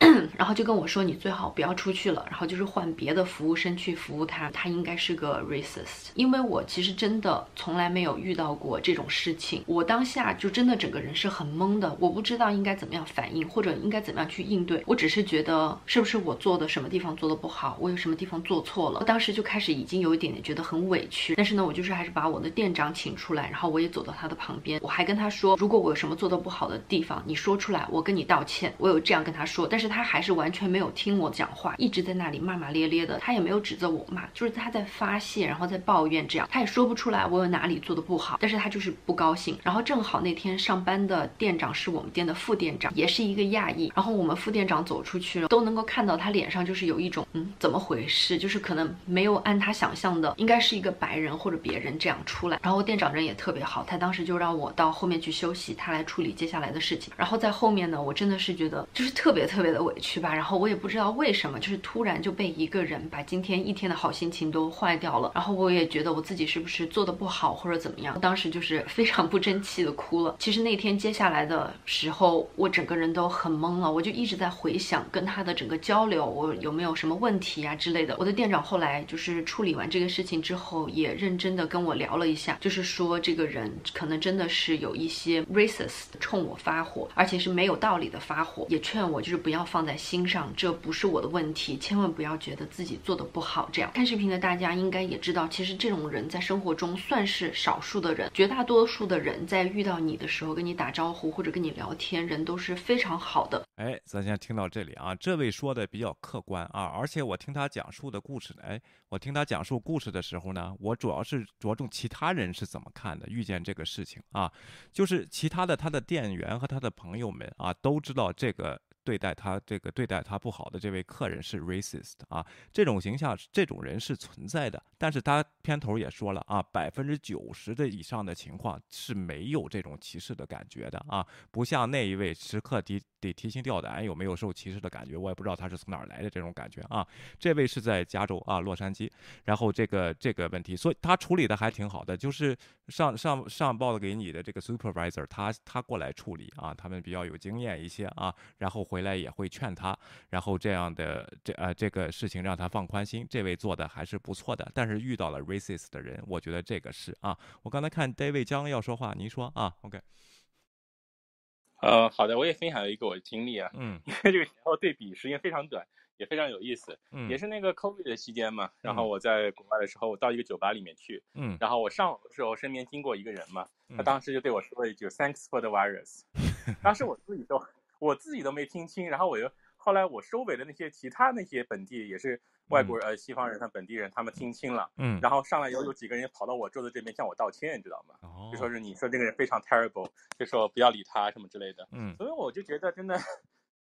然后就跟我说，你最好不要出去了，然后就是换别的服务生去服务他，他应该是个 racist。因为我其实真的从来没有遇到过这种事情，我当下就真的整个人是很懵的，我不知道应该怎么样反应，或者应该怎么样去应对。我只是觉得是不是我做的什么地方做的不好，我有什么地方做错了。我当时就开始已经有一点点觉得很委屈，但是呢，我就是还是把我的店长请出来，然后我也走到他的旁边，我还跟他说，如果我有什么做的不好的地方，你说出来，我跟你道歉。我有这样跟他说，但是他。还是完全没有听我讲话，一直在那里骂骂咧咧的。他也没有指责我骂，就是他在发泄，然后在抱怨，这样他也说不出来我有哪里做的不好，但是他就是不高兴。然后正好那天上班的店长是我们店的副店长，也是一个亚裔。然后我们副店长走出去了，都能够看到他脸上就是有一种嗯怎么回事，就是可能没有按他想象的应该是一个白人或者别人这样出来。然后店长人也特别好，他当时就让我到后面去休息，他来处理接下来的事情。然后在后面呢，我真的是觉得就是特别特别的委屈吧。然后我也不知道为什么，就是突然就被一个人把今天一天的好心情都坏掉了。然后我也觉得我自己是不是做的不好或者怎么样，当时就是非常不争气的哭了。其实那天接下来的时候，我整个人都很懵了，我就一直在回想跟他的整个交流，我有没有什么问题啊之类的。我的店长后来就是处理完这个事情之后，也认真的跟我聊了一下，就是说这个人可能真的是有一些 racist 冲我发火，而且是没有道理的发火，也劝我就是不要放在心上，这不是我的问题，千万不要觉得自己做的不好。这样看视频的大家应该也知道，其实这种人在生活中算是少数的人，绝大多数的人在遇到你的时候跟你打招呼或者跟你聊天，人都是非常好的。哎，咱先听到这里啊，这位说的比较客观啊，而且我听他讲述的故事呢，哎，我听他讲述故事的时候呢，我主要是着重其他人是怎么看的，遇见这个事情啊，就是其他的他的店员和他的朋友们啊，都知道这个。对待他这个对待他不好的这位客人是 racist 啊，这种形象这种人是存在的，但是他片头也说了啊，百分之九十的以上的情况是没有这种歧视的感觉的啊，不像那一位时刻提得提心吊胆有没有受歧视的感觉，我也不知道他是从哪儿来的这种感觉啊，这位是在加州啊洛杉矶，然后这个这个问题，所以他处理的还挺好的，就是上上上报给你的这个 supervisor，他他过来处理啊，他们比较有经验一些啊，然后。回来也会劝他，然后这样的这呃这个事情让他放宽心，这位做的还是不错的。但是遇到了 racist 的人，我觉得这个是啊。我刚才看 David 江要说话，您说啊？OK。呃，好的，我也分享一个我的经历啊。嗯。因为这个前后对比时间非常短，也非常有意思。嗯。也是那个 COVID 的期间嘛，然后我在国外的时候，我到一个酒吧里面去。嗯。然后我上楼的时候，身边经过一个人嘛，他当时就对我说了一句 “Thanks for the virus”。当时我自己都。我自己都没听清，然后我又后来我收尾的那些其他那些本地也是外国人呃西方人他本地人他们听清了，嗯，然后上来以后有几个人跑到我桌子这边向我道歉，你知道吗？哦就说是你说这个人非常 terrible，就说不要理他什么之类的，嗯，所以我就觉得真的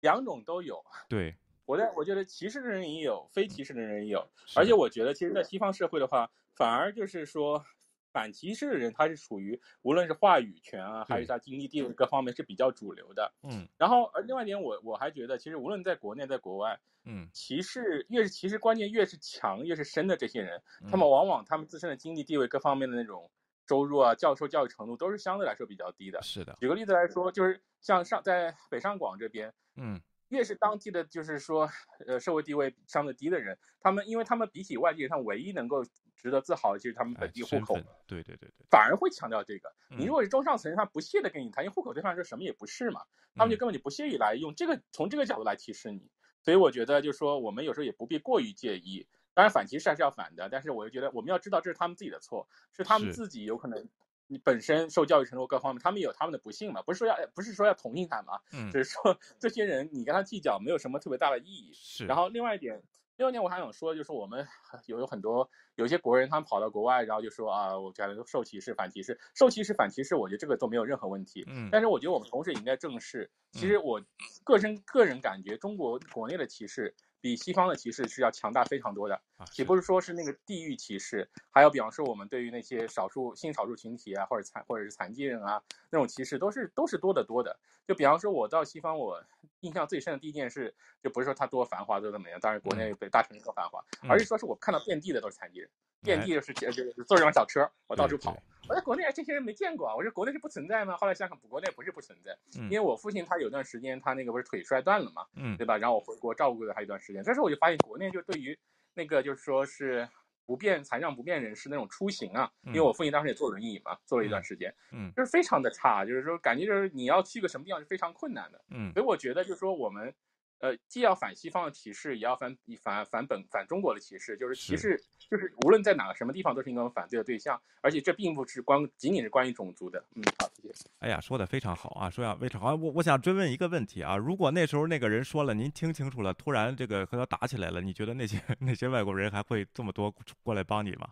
两种都有，对，我在我觉得歧视的人也有，非歧视的人也有，而且我觉得其实，在西方社会的话，反而就是说。反歧视的人，他是属于无论是话语权啊，还是他经济地位各方面是比较主流的。嗯，然后而另外一点，我我还觉得，其实无论在国内，在国外，嗯，歧视越是歧视观念越是强，越是深的这些人，他们往往他们自身的经济地位各方面的那种收入啊，教授教育程度都是相对来说比较低的。是的。举个例子来说，就是像上在北上广这边，嗯，越是当地的就是说，呃，社会地位相对低的人，他们因为他们比起外地人，他们唯一能够。值得自豪的就是他们本地户口，对对对对，反而会强调这个。你如果是中上层，他不屑的跟你谈，因为户口对方来说什么也不是嘛，他们就根本就不屑于来用这个从这个角度来提示你。所以我觉得就是说，我们有时候也不必过于介意。当然反歧视还是要反的，但是我又觉得我们要知道这是他们自己的错，是他们自己有可能你本身受教育程度各方面，他们有他们的不幸嘛，不是说要不是说要同情他嘛，只是说 这些人你跟他计较没有什么特别大的意义。是。然后另外一点。第二点我还想说，就是我们有有很多有些国人，他们跑到国外，然后就说啊，我感觉得受歧视、反歧视、受歧视、反歧视，我觉得这个都没有任何问题。嗯，但是我觉得我们同时也应该正视，其实我个人个人感觉，中国国内的歧视。比西方的歧视是要强大非常多的，岂不是说是那个地域歧视？还有，比方说我们对于那些少数性少数群体啊，或者残或者是残疾人啊，那种歧视都是都是多得多的。就比方说，我到西方，我印象最深的第一件事，就不是说它多繁华多怎么样，当然国内北大城市多繁华，而是说是我看到遍地的都是残疾人。遍地就是就是坐着辆小车，我到处跑。我在国内这些人没见过啊，我说国内是不存在吗？后来想想，国内不是不存在，因为我父亲他有段时间他那个不是腿摔断了嘛，嗯，对吧？然后我回国照顾了他一段时间，这时候我就发现国内就对于那个就是说是不便残障不便人士那种出行啊，因为我父亲当时也坐轮椅嘛，坐了一段时间，嗯，就是非常的差，就是说感觉就是你要去个什么地方是非常困难的，嗯，所以我觉得就是说我们。呃，既要反西方的歧视，也要反反反本反中国的歧视，就是歧是视，就是无论在哪个什么地方都是应该反对的对象，而且这并不是关仅仅是关于种族的。嗯，好，谢谢。哎呀，说的非常好啊，说呀非常好。我我想追问一个问题啊，如果那时候那个人说了，您听清楚了，突然这个和他打起来了，你觉得那些 那些外国人还会这么多过来帮你吗？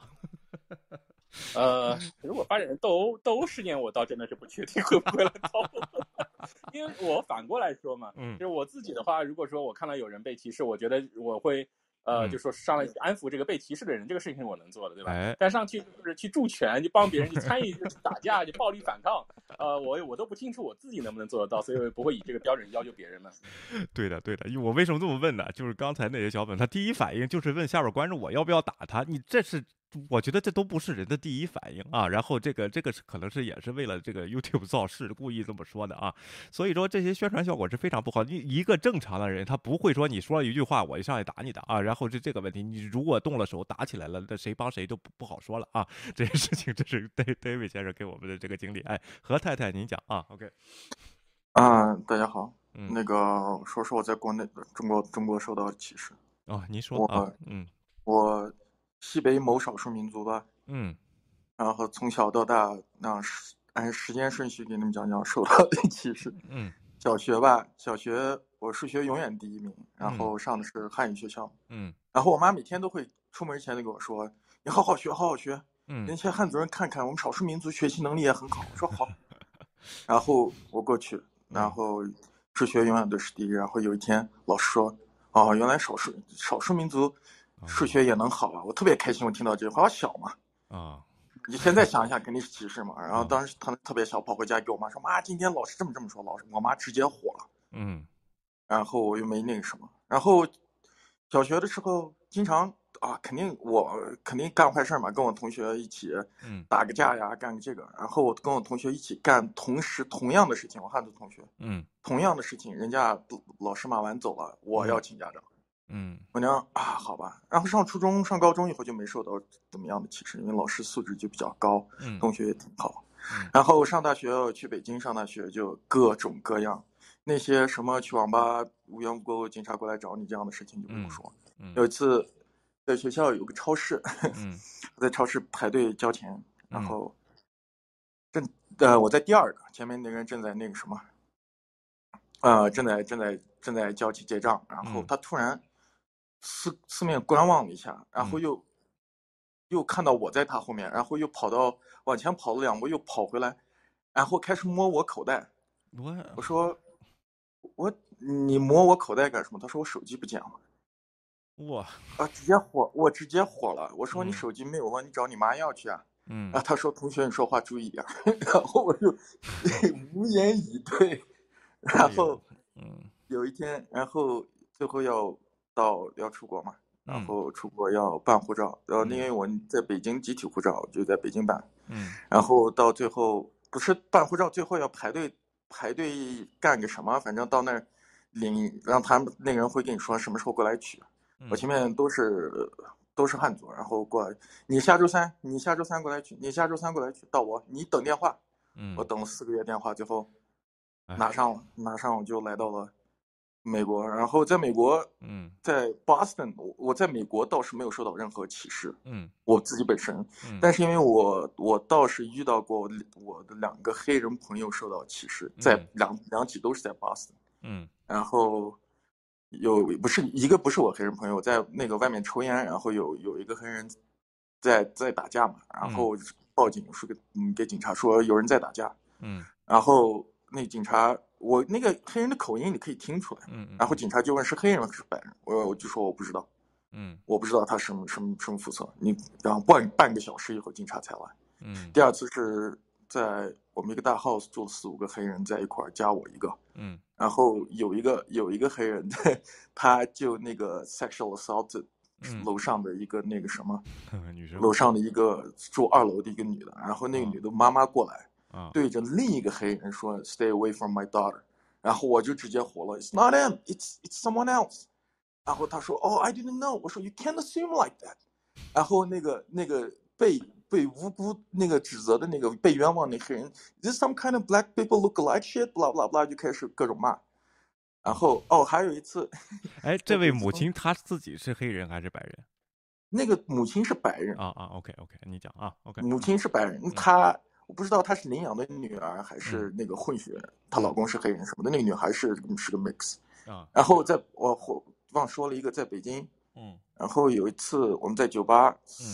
呃，如果发展成斗殴斗殴事件，我倒真的是不确定会不会来找我，因为我反过来说嘛，嗯就是我自己的话，如果说我看到有人被歧视，我觉得我会。呃，嗯就说上来安抚这个被歧视的人，这个事情我能做的，对吧？哎但上去就是去助拳，就帮别人去参与就打架，就暴力反抗，呃，我我都不清楚我自己能不能做得到，所以我也不会以这个标准要求别人嘛。对的，对的。因为我为什么这么问呢？就是刚才那些小粉，他第一反应就是问下边观众我要不要打他。你这是，我觉得这都不是人的第一反应啊。然后这个这个是可能是也是为了这个 YouTube 造势，故意这么说的啊。所以说这些宣传效果是非常不好。你一个正常的人，他不会说你说了一句话，我就上来打你的啊。然后是这个问题，你如果动了手打起来了，那谁帮谁都不不好说了啊。这些事情，这是 David 先生给我们的这个经历。哎，何太太您讲啊？OK，啊，大家好，嗯那个说说我在国内中国中国受到的歧视。哦，您说我啊，嗯我西北某少数民族吧，嗯。然后从小到大，那时按时间顺序给你们讲讲受到的歧视。嗯。小学吧，小学我数学永远第一名，然嗯。后上的是汉语学校，嗯。然后我妈每天都会出门前就跟我说：“你好好学，好好学，嗯。那些汉族人看看，我们少数民族学习能力也很好。”我说好，然后我过去，然后数学永远都是第一。然后有一天老师说：“哦，原来少数少数民族数学也能好啊！”我特别开心，我听到这句话，我小嘛，啊。你现在想一下，肯定是歧视嘛。然后当时他特别小，跑回家给我妈说：“妈，今天老师这么这么说。”老师，我妈直接火了。嗯。然后我又没那个什么，然后小学的时候经常啊，肯定我肯定干坏事儿嘛，跟我同学一起嗯。打个架呀，干个这个，然后我跟我同学一起干同时同样的事情，我汉族同学。嗯。同样的事情，人家老师骂完走了，我要请家长，嗯。我娘啊，好吧，然后上初中上高中以后就没受到怎么样的歧视，因为老师素质就比较高，嗯。同学也挺好。嗯。然后上大学，我去北京上大学就各种各样，那些什么去网吧无缘无故警察过来找你这样的事情就不用说。嗯。有一次在学校有个超市，在超市排队交钱，然嗯后正呃我在第二个，前面那个人正在那个什么，呃正在正在正在交起结账，然后嗯。他突然四四面观望了一下，然后嗯又、又看到我在他后面，然后又跑到往前跑了两步，又跑回来，然后开始摸我口袋。我我说我你摸我口袋干什么？他说我手机不见了。哇啊，直接火，我直接火了。我说你嗯手机没有了，你找你妈要去啊。嗯啊，他说同学你说话注意点儿。然后我就 无言以对。然后嗯有一天，然后最后要到要出国嘛，然嗯后出国要办护照，然后嗯因为我在北京集体护照，就在北京办。嗯然后到最后不是办护照，最后要排队排队干个什么，反正到那儿领，让他们那个人会跟你说什么时候过来取。我前面都是都是汉族，然后过来，你下周三，你下周三过来取，你下周三过来取，到我，你等电话。嗯我等了四个月电话，最后哎拿上了，拿上我就来到了美国，然后在美国，嗯。在 Boston，我我在美国倒是没有受到任何歧视，嗯。我自己本身，嗯。但是因为我我倒是遇到过我的两个黑人朋友受到歧视，在嗯。两两起都是在 Boston，嗯。然后有不是一个不是我黑人朋友在那个外面抽烟，然后有有一个黑人在在打架嘛，然后报警说给嗯给警察说有人在打架，嗯。然后那警察我那个黑人的口音你可以听出来，嗯然后警察就问是黑人还是白人，我我就说我不知道，嗯。我不知道他什么什么什么肤色，你然后半半个小时以后警察才来。嗯。第二次是在我们一个大 house 住四五个黑人在一块儿，加我一个，嗯。然后有一个有一个黑人，他就那个 sexual assault 嗯。楼上的一个那个什么，女生。楼上的一个住二楼的一个女的，然后那个女的妈妈过来，啊对着另一个黑人说 “Stay away from my daughter”，然后我就直接火了，“It's not him, it's it's someone else”，然后他说 “Oh, I didn't know”，我说 “You can't assume like that”，然后那个那个被被无辜那个指责的那个被冤枉那黑人，“Is this some kind of black people look alike shit”，blah blah blah，就开始各种骂，然后哦，还有一次，哎，这位母亲她自己是黑人还是白人？那个母亲是白人啊啊，OK OK，你讲啊，OK，母亲是白人，她我不知道她是领养的女儿还是那个混血，她老公是黑人什么的，那个女孩是是个 mix 啊。然后在我忘说了一个，在北京，嗯，然后有一次我们在酒吧，嗯，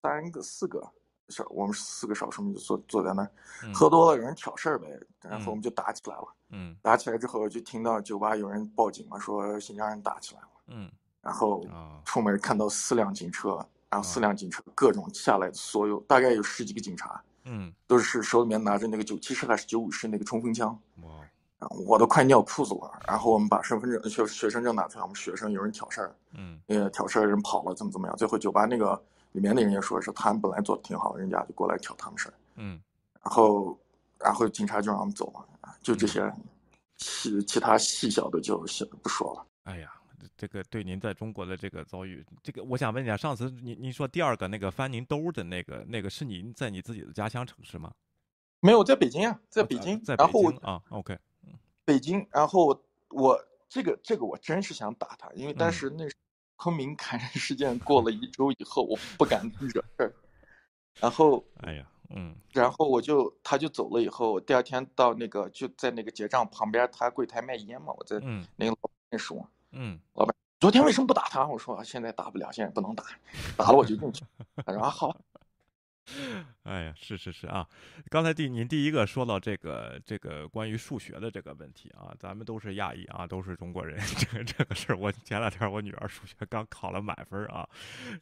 三个四个少，我们四个少数民族坐坐在那儿，嗯。喝多了有人挑事儿呗，然后我们就打起来了，嗯。打起来之后就听到酒吧有人报警嘛，说新疆人打起来了，嗯，然后啊。出门看到四辆警车，然后四辆警车各种下来，所有大概有十几个警察，嗯，都是手里面拿着那个九七式还是九五式那个冲锋枪，哇，我都快尿裤子了。然后我们把身份证、学学生证拿出来，我们学生有人挑事儿，嗯，呃，挑事儿人跑了，怎么怎么样？最后酒吧那个里面的人也说是他们本来做的挺好，人家就过来挑他们事儿，嗯，然后然后警察就让我们走了，就这些，嗯其其他细小的就不说了。哎呀，这个对您在中国的这个遭遇，这个我想问一下，上次您您说第二个那个翻您兜的那个那个是您在你自己的家乡城市吗？没有，在北京啊，在北京，在北然后京啊，OK，北京，然后我我这个这个我真是想打他，因为但嗯。是那昆明砍人事件过了一周以后，我不敢惹事儿，然后 哎呀，嗯，然后我就他就走了以后，第二天到那个就在那个结账旁边，他柜台卖烟嘛，我在嗯。那个老板认识我，嗯，老板昨天为什么不打他？我说现在打不了，现在不能打，打了我就进去。他说啊好。哎呀，是是是啊，刚才第您第一个说到这个这个关于数学的这个问题啊，咱们都是亚裔啊，都是中国人，这个这个事儿，我前两天我女儿数学刚考了满分啊，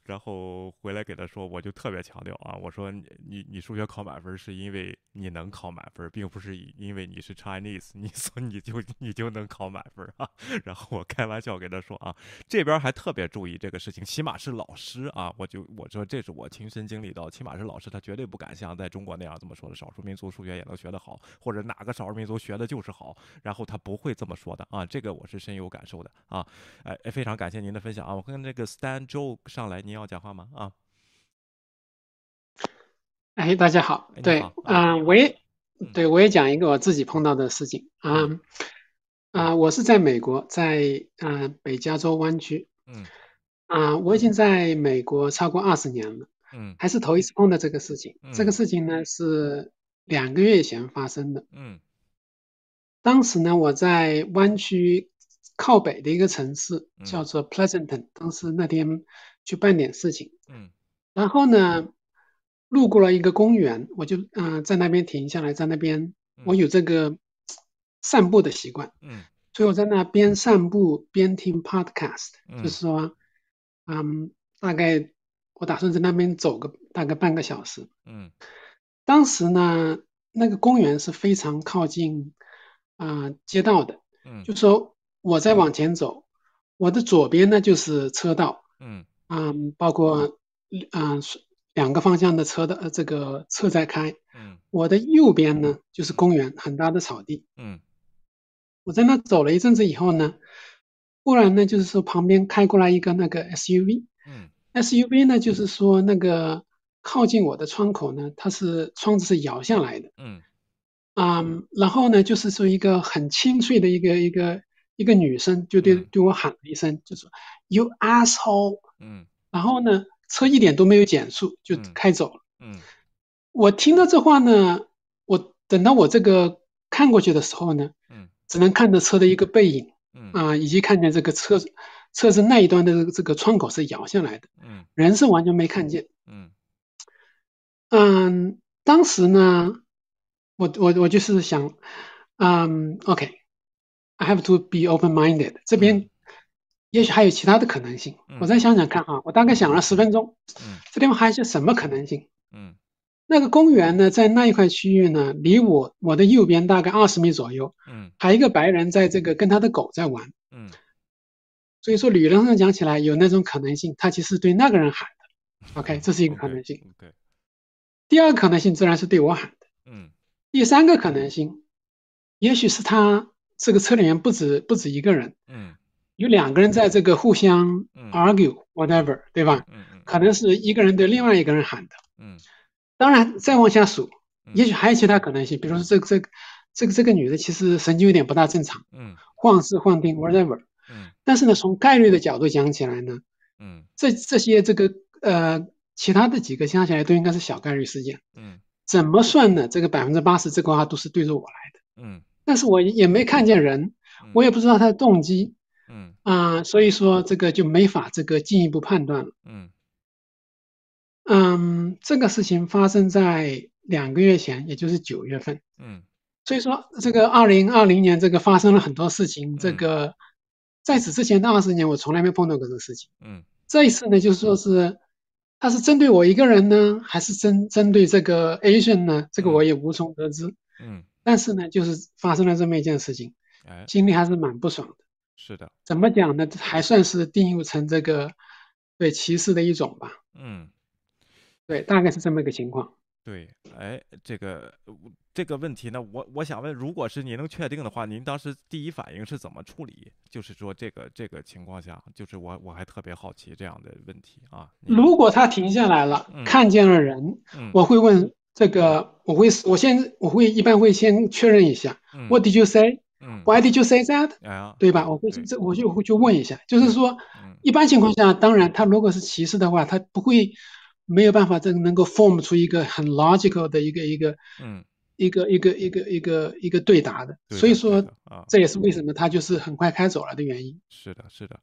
然后回来给她说，我就特别强调啊，我说你你你数学考满分是因为你能考满分，并不是因为你是 Chinese，你所以你就你就能考满分啊。然后我开玩笑给她说啊，这边还特别注意这个事情，起码是老师啊，我就我说这是我亲身经历到，起码是老师他绝对不敢像在中国那样这么说的，少数民族数学也能学得好，或者哪个少数民族学的就是好，然后他不会这么说的啊，这个我是深有感受的啊，哎，非常感谢您的分享啊，我跟这个 Stan Joe 上来，您要讲话吗？啊，哎，大家好，对，啊、我也对我也讲一个我自己碰到的事情啊啊、我是在美国，在啊、北加州湾区，嗯。啊、我已经在美国超过二十年了，嗯。还是头一次碰到这个事情。这个嗯。事情呢是两个月前发生的。嗯。当时呢，我在湾区靠北的一个城市嗯。叫做 Pleasanton，当时那天去办点事情，嗯。然后呢，路过了一个公园，我就嗯、呃在那边停下来，在那边我有这个散步的习惯，嗯。所以我在那边散步边听 podcast，、嗯。就是说，嗯，大概我打算在那边走个大概半个小时。嗯。当时呢，那个公园是非常靠近啊、街道的，嗯。就说我在往前走，我的左边呢就是车道，嗯。嗯，包括嗯、是两个方向的车的呃这个车在开，嗯。我的右边呢就是公园，很大的草地。嗯。我在那走了一阵子以后呢，忽然呢就是说旁边开过来一个那个 SUV，嗯 SUV 呢就是说那个靠近我的窗口呢，它是窗子是摇下来的，嗯。嗯，然后呢就是说一个很清脆的一个一个一个女生就对对我喊了一声，就说 You asshole，嗯。然后呢车一点都没有减速就开走了。嗯。我听到这话呢，我等到我这个看过去的时候呢，嗯。只能看着车的一个背影，嗯。啊、以及看见这个车车子那一端的这个这个窗口是摇下来的，嗯。人是完全没看见。嗯。嗯，当时呢，我我我就是想，嗯，OK，I have to be open-minded，这边也许还有其他的可能性，我再想想看啊，我大概想了十分钟，嗯。这地方还有些什么可能性？嗯。那个公园呢，在那一块区域呢，离我我的右边大概二十米左右，嗯。还有一个白人在这个跟他的狗在玩，嗯所以说理论上讲起来有那种可能性，他其实对那个人喊的，OK，这是一个可能性。OK 第二个可能性自然是对我喊的。嗯。第三个可能性，也许是他这个车里面不止不止一个人，嗯。有两个人在这个互相嗯。argue whatever，对吧？嗯嗯可能是一个人对另外一个人喊的。嗯。当然，再往下数，也许还有其他可能性，比如说这个这个这个这个女的其实神经有点不大正常，嗯。晃是晃定 whatever，嗯但是呢，从概率的角度讲起来呢，嗯这这些这个呃其他的几个加起来都应该是小概率事件。嗯怎么算呢？这个百分之八十这个话都是对着我来的，嗯但是我也没看见人，我也不知道他的动机，嗯啊、所以说这个就没法这个进一步判断了。嗯嗯，这个事情发生在两个月前，也就是九月份。嗯所以说，这个二零二零年这个发生了很多事情。这个在此之前的二十年，我从来没碰到过这个事情。嗯这一次呢，就是说是，他是针对我一个人呢，还是针针对这个 Asian 呢？这个我也无从得知。嗯，但是呢，就是发生了这么一件事情，哎，心里还是蛮不爽的。是的，怎么讲呢？还算是定义成这个对歧视的一种吧。嗯。对，大概是这么一个情况。对，哎，这个这个问题呢，我我想问，如果是您能确定的话，您当时第一反应是怎么处理？就是说这个这个情况下，就是我我还特别好奇这样的问题啊。如果他停下来了，嗯看见了人，嗯我会问这个，我会我先我会一般会先确认一下、嗯 w h a t did you say？嗯 Why did you say that？、哎，对吧？我会这我就会去问一下，就是说，一般情况下，当然他如果是歧视的话，他不会没有办法这个能够 form 出一个很 logical 的一个一个嗯。一个一个一个一个一个对答的，的所以说啊。这也是为什么他就是很快开走了的原因。是的，是的，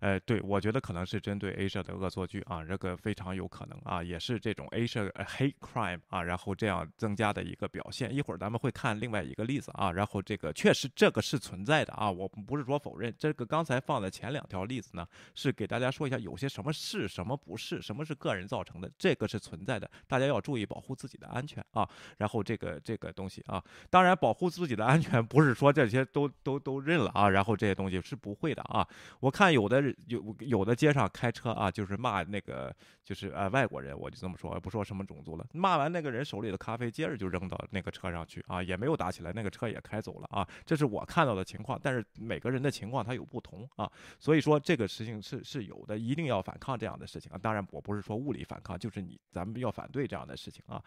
呃，对，我觉得可能是针对 Asia 的恶作剧啊，这个非常有可能啊，也是这种 Asia hate crime 啊，然后这样增加的一个表现。一会儿咱们会看另外一个例子啊，然后这个确实这个是存在的啊，我不是说否认。这个刚才放的前两条例子呢，是给大家说一下有些什么是什么不是，什么是个人造成的，这个是存在的，大家要注意保护自己的安全啊。然后这个这个东西啊，当然保护自己的安全不是说这些都都都认了啊，然后这些东西是不会的啊。我看有的人有有的街上开车啊，就是骂那个就是呃外国人，我就这么说，不说什么种族了。骂完那个人手里的咖啡，接着就扔到那个车上去啊，也没有打起来，那个车也开走了啊。这是我看到的情况，但是每个人的情况他有不同啊，所以说这个事情是是有的，一定要反抗这样的事情啊。当然我不是说物理反抗，就是你咱们要反对这样的事情啊。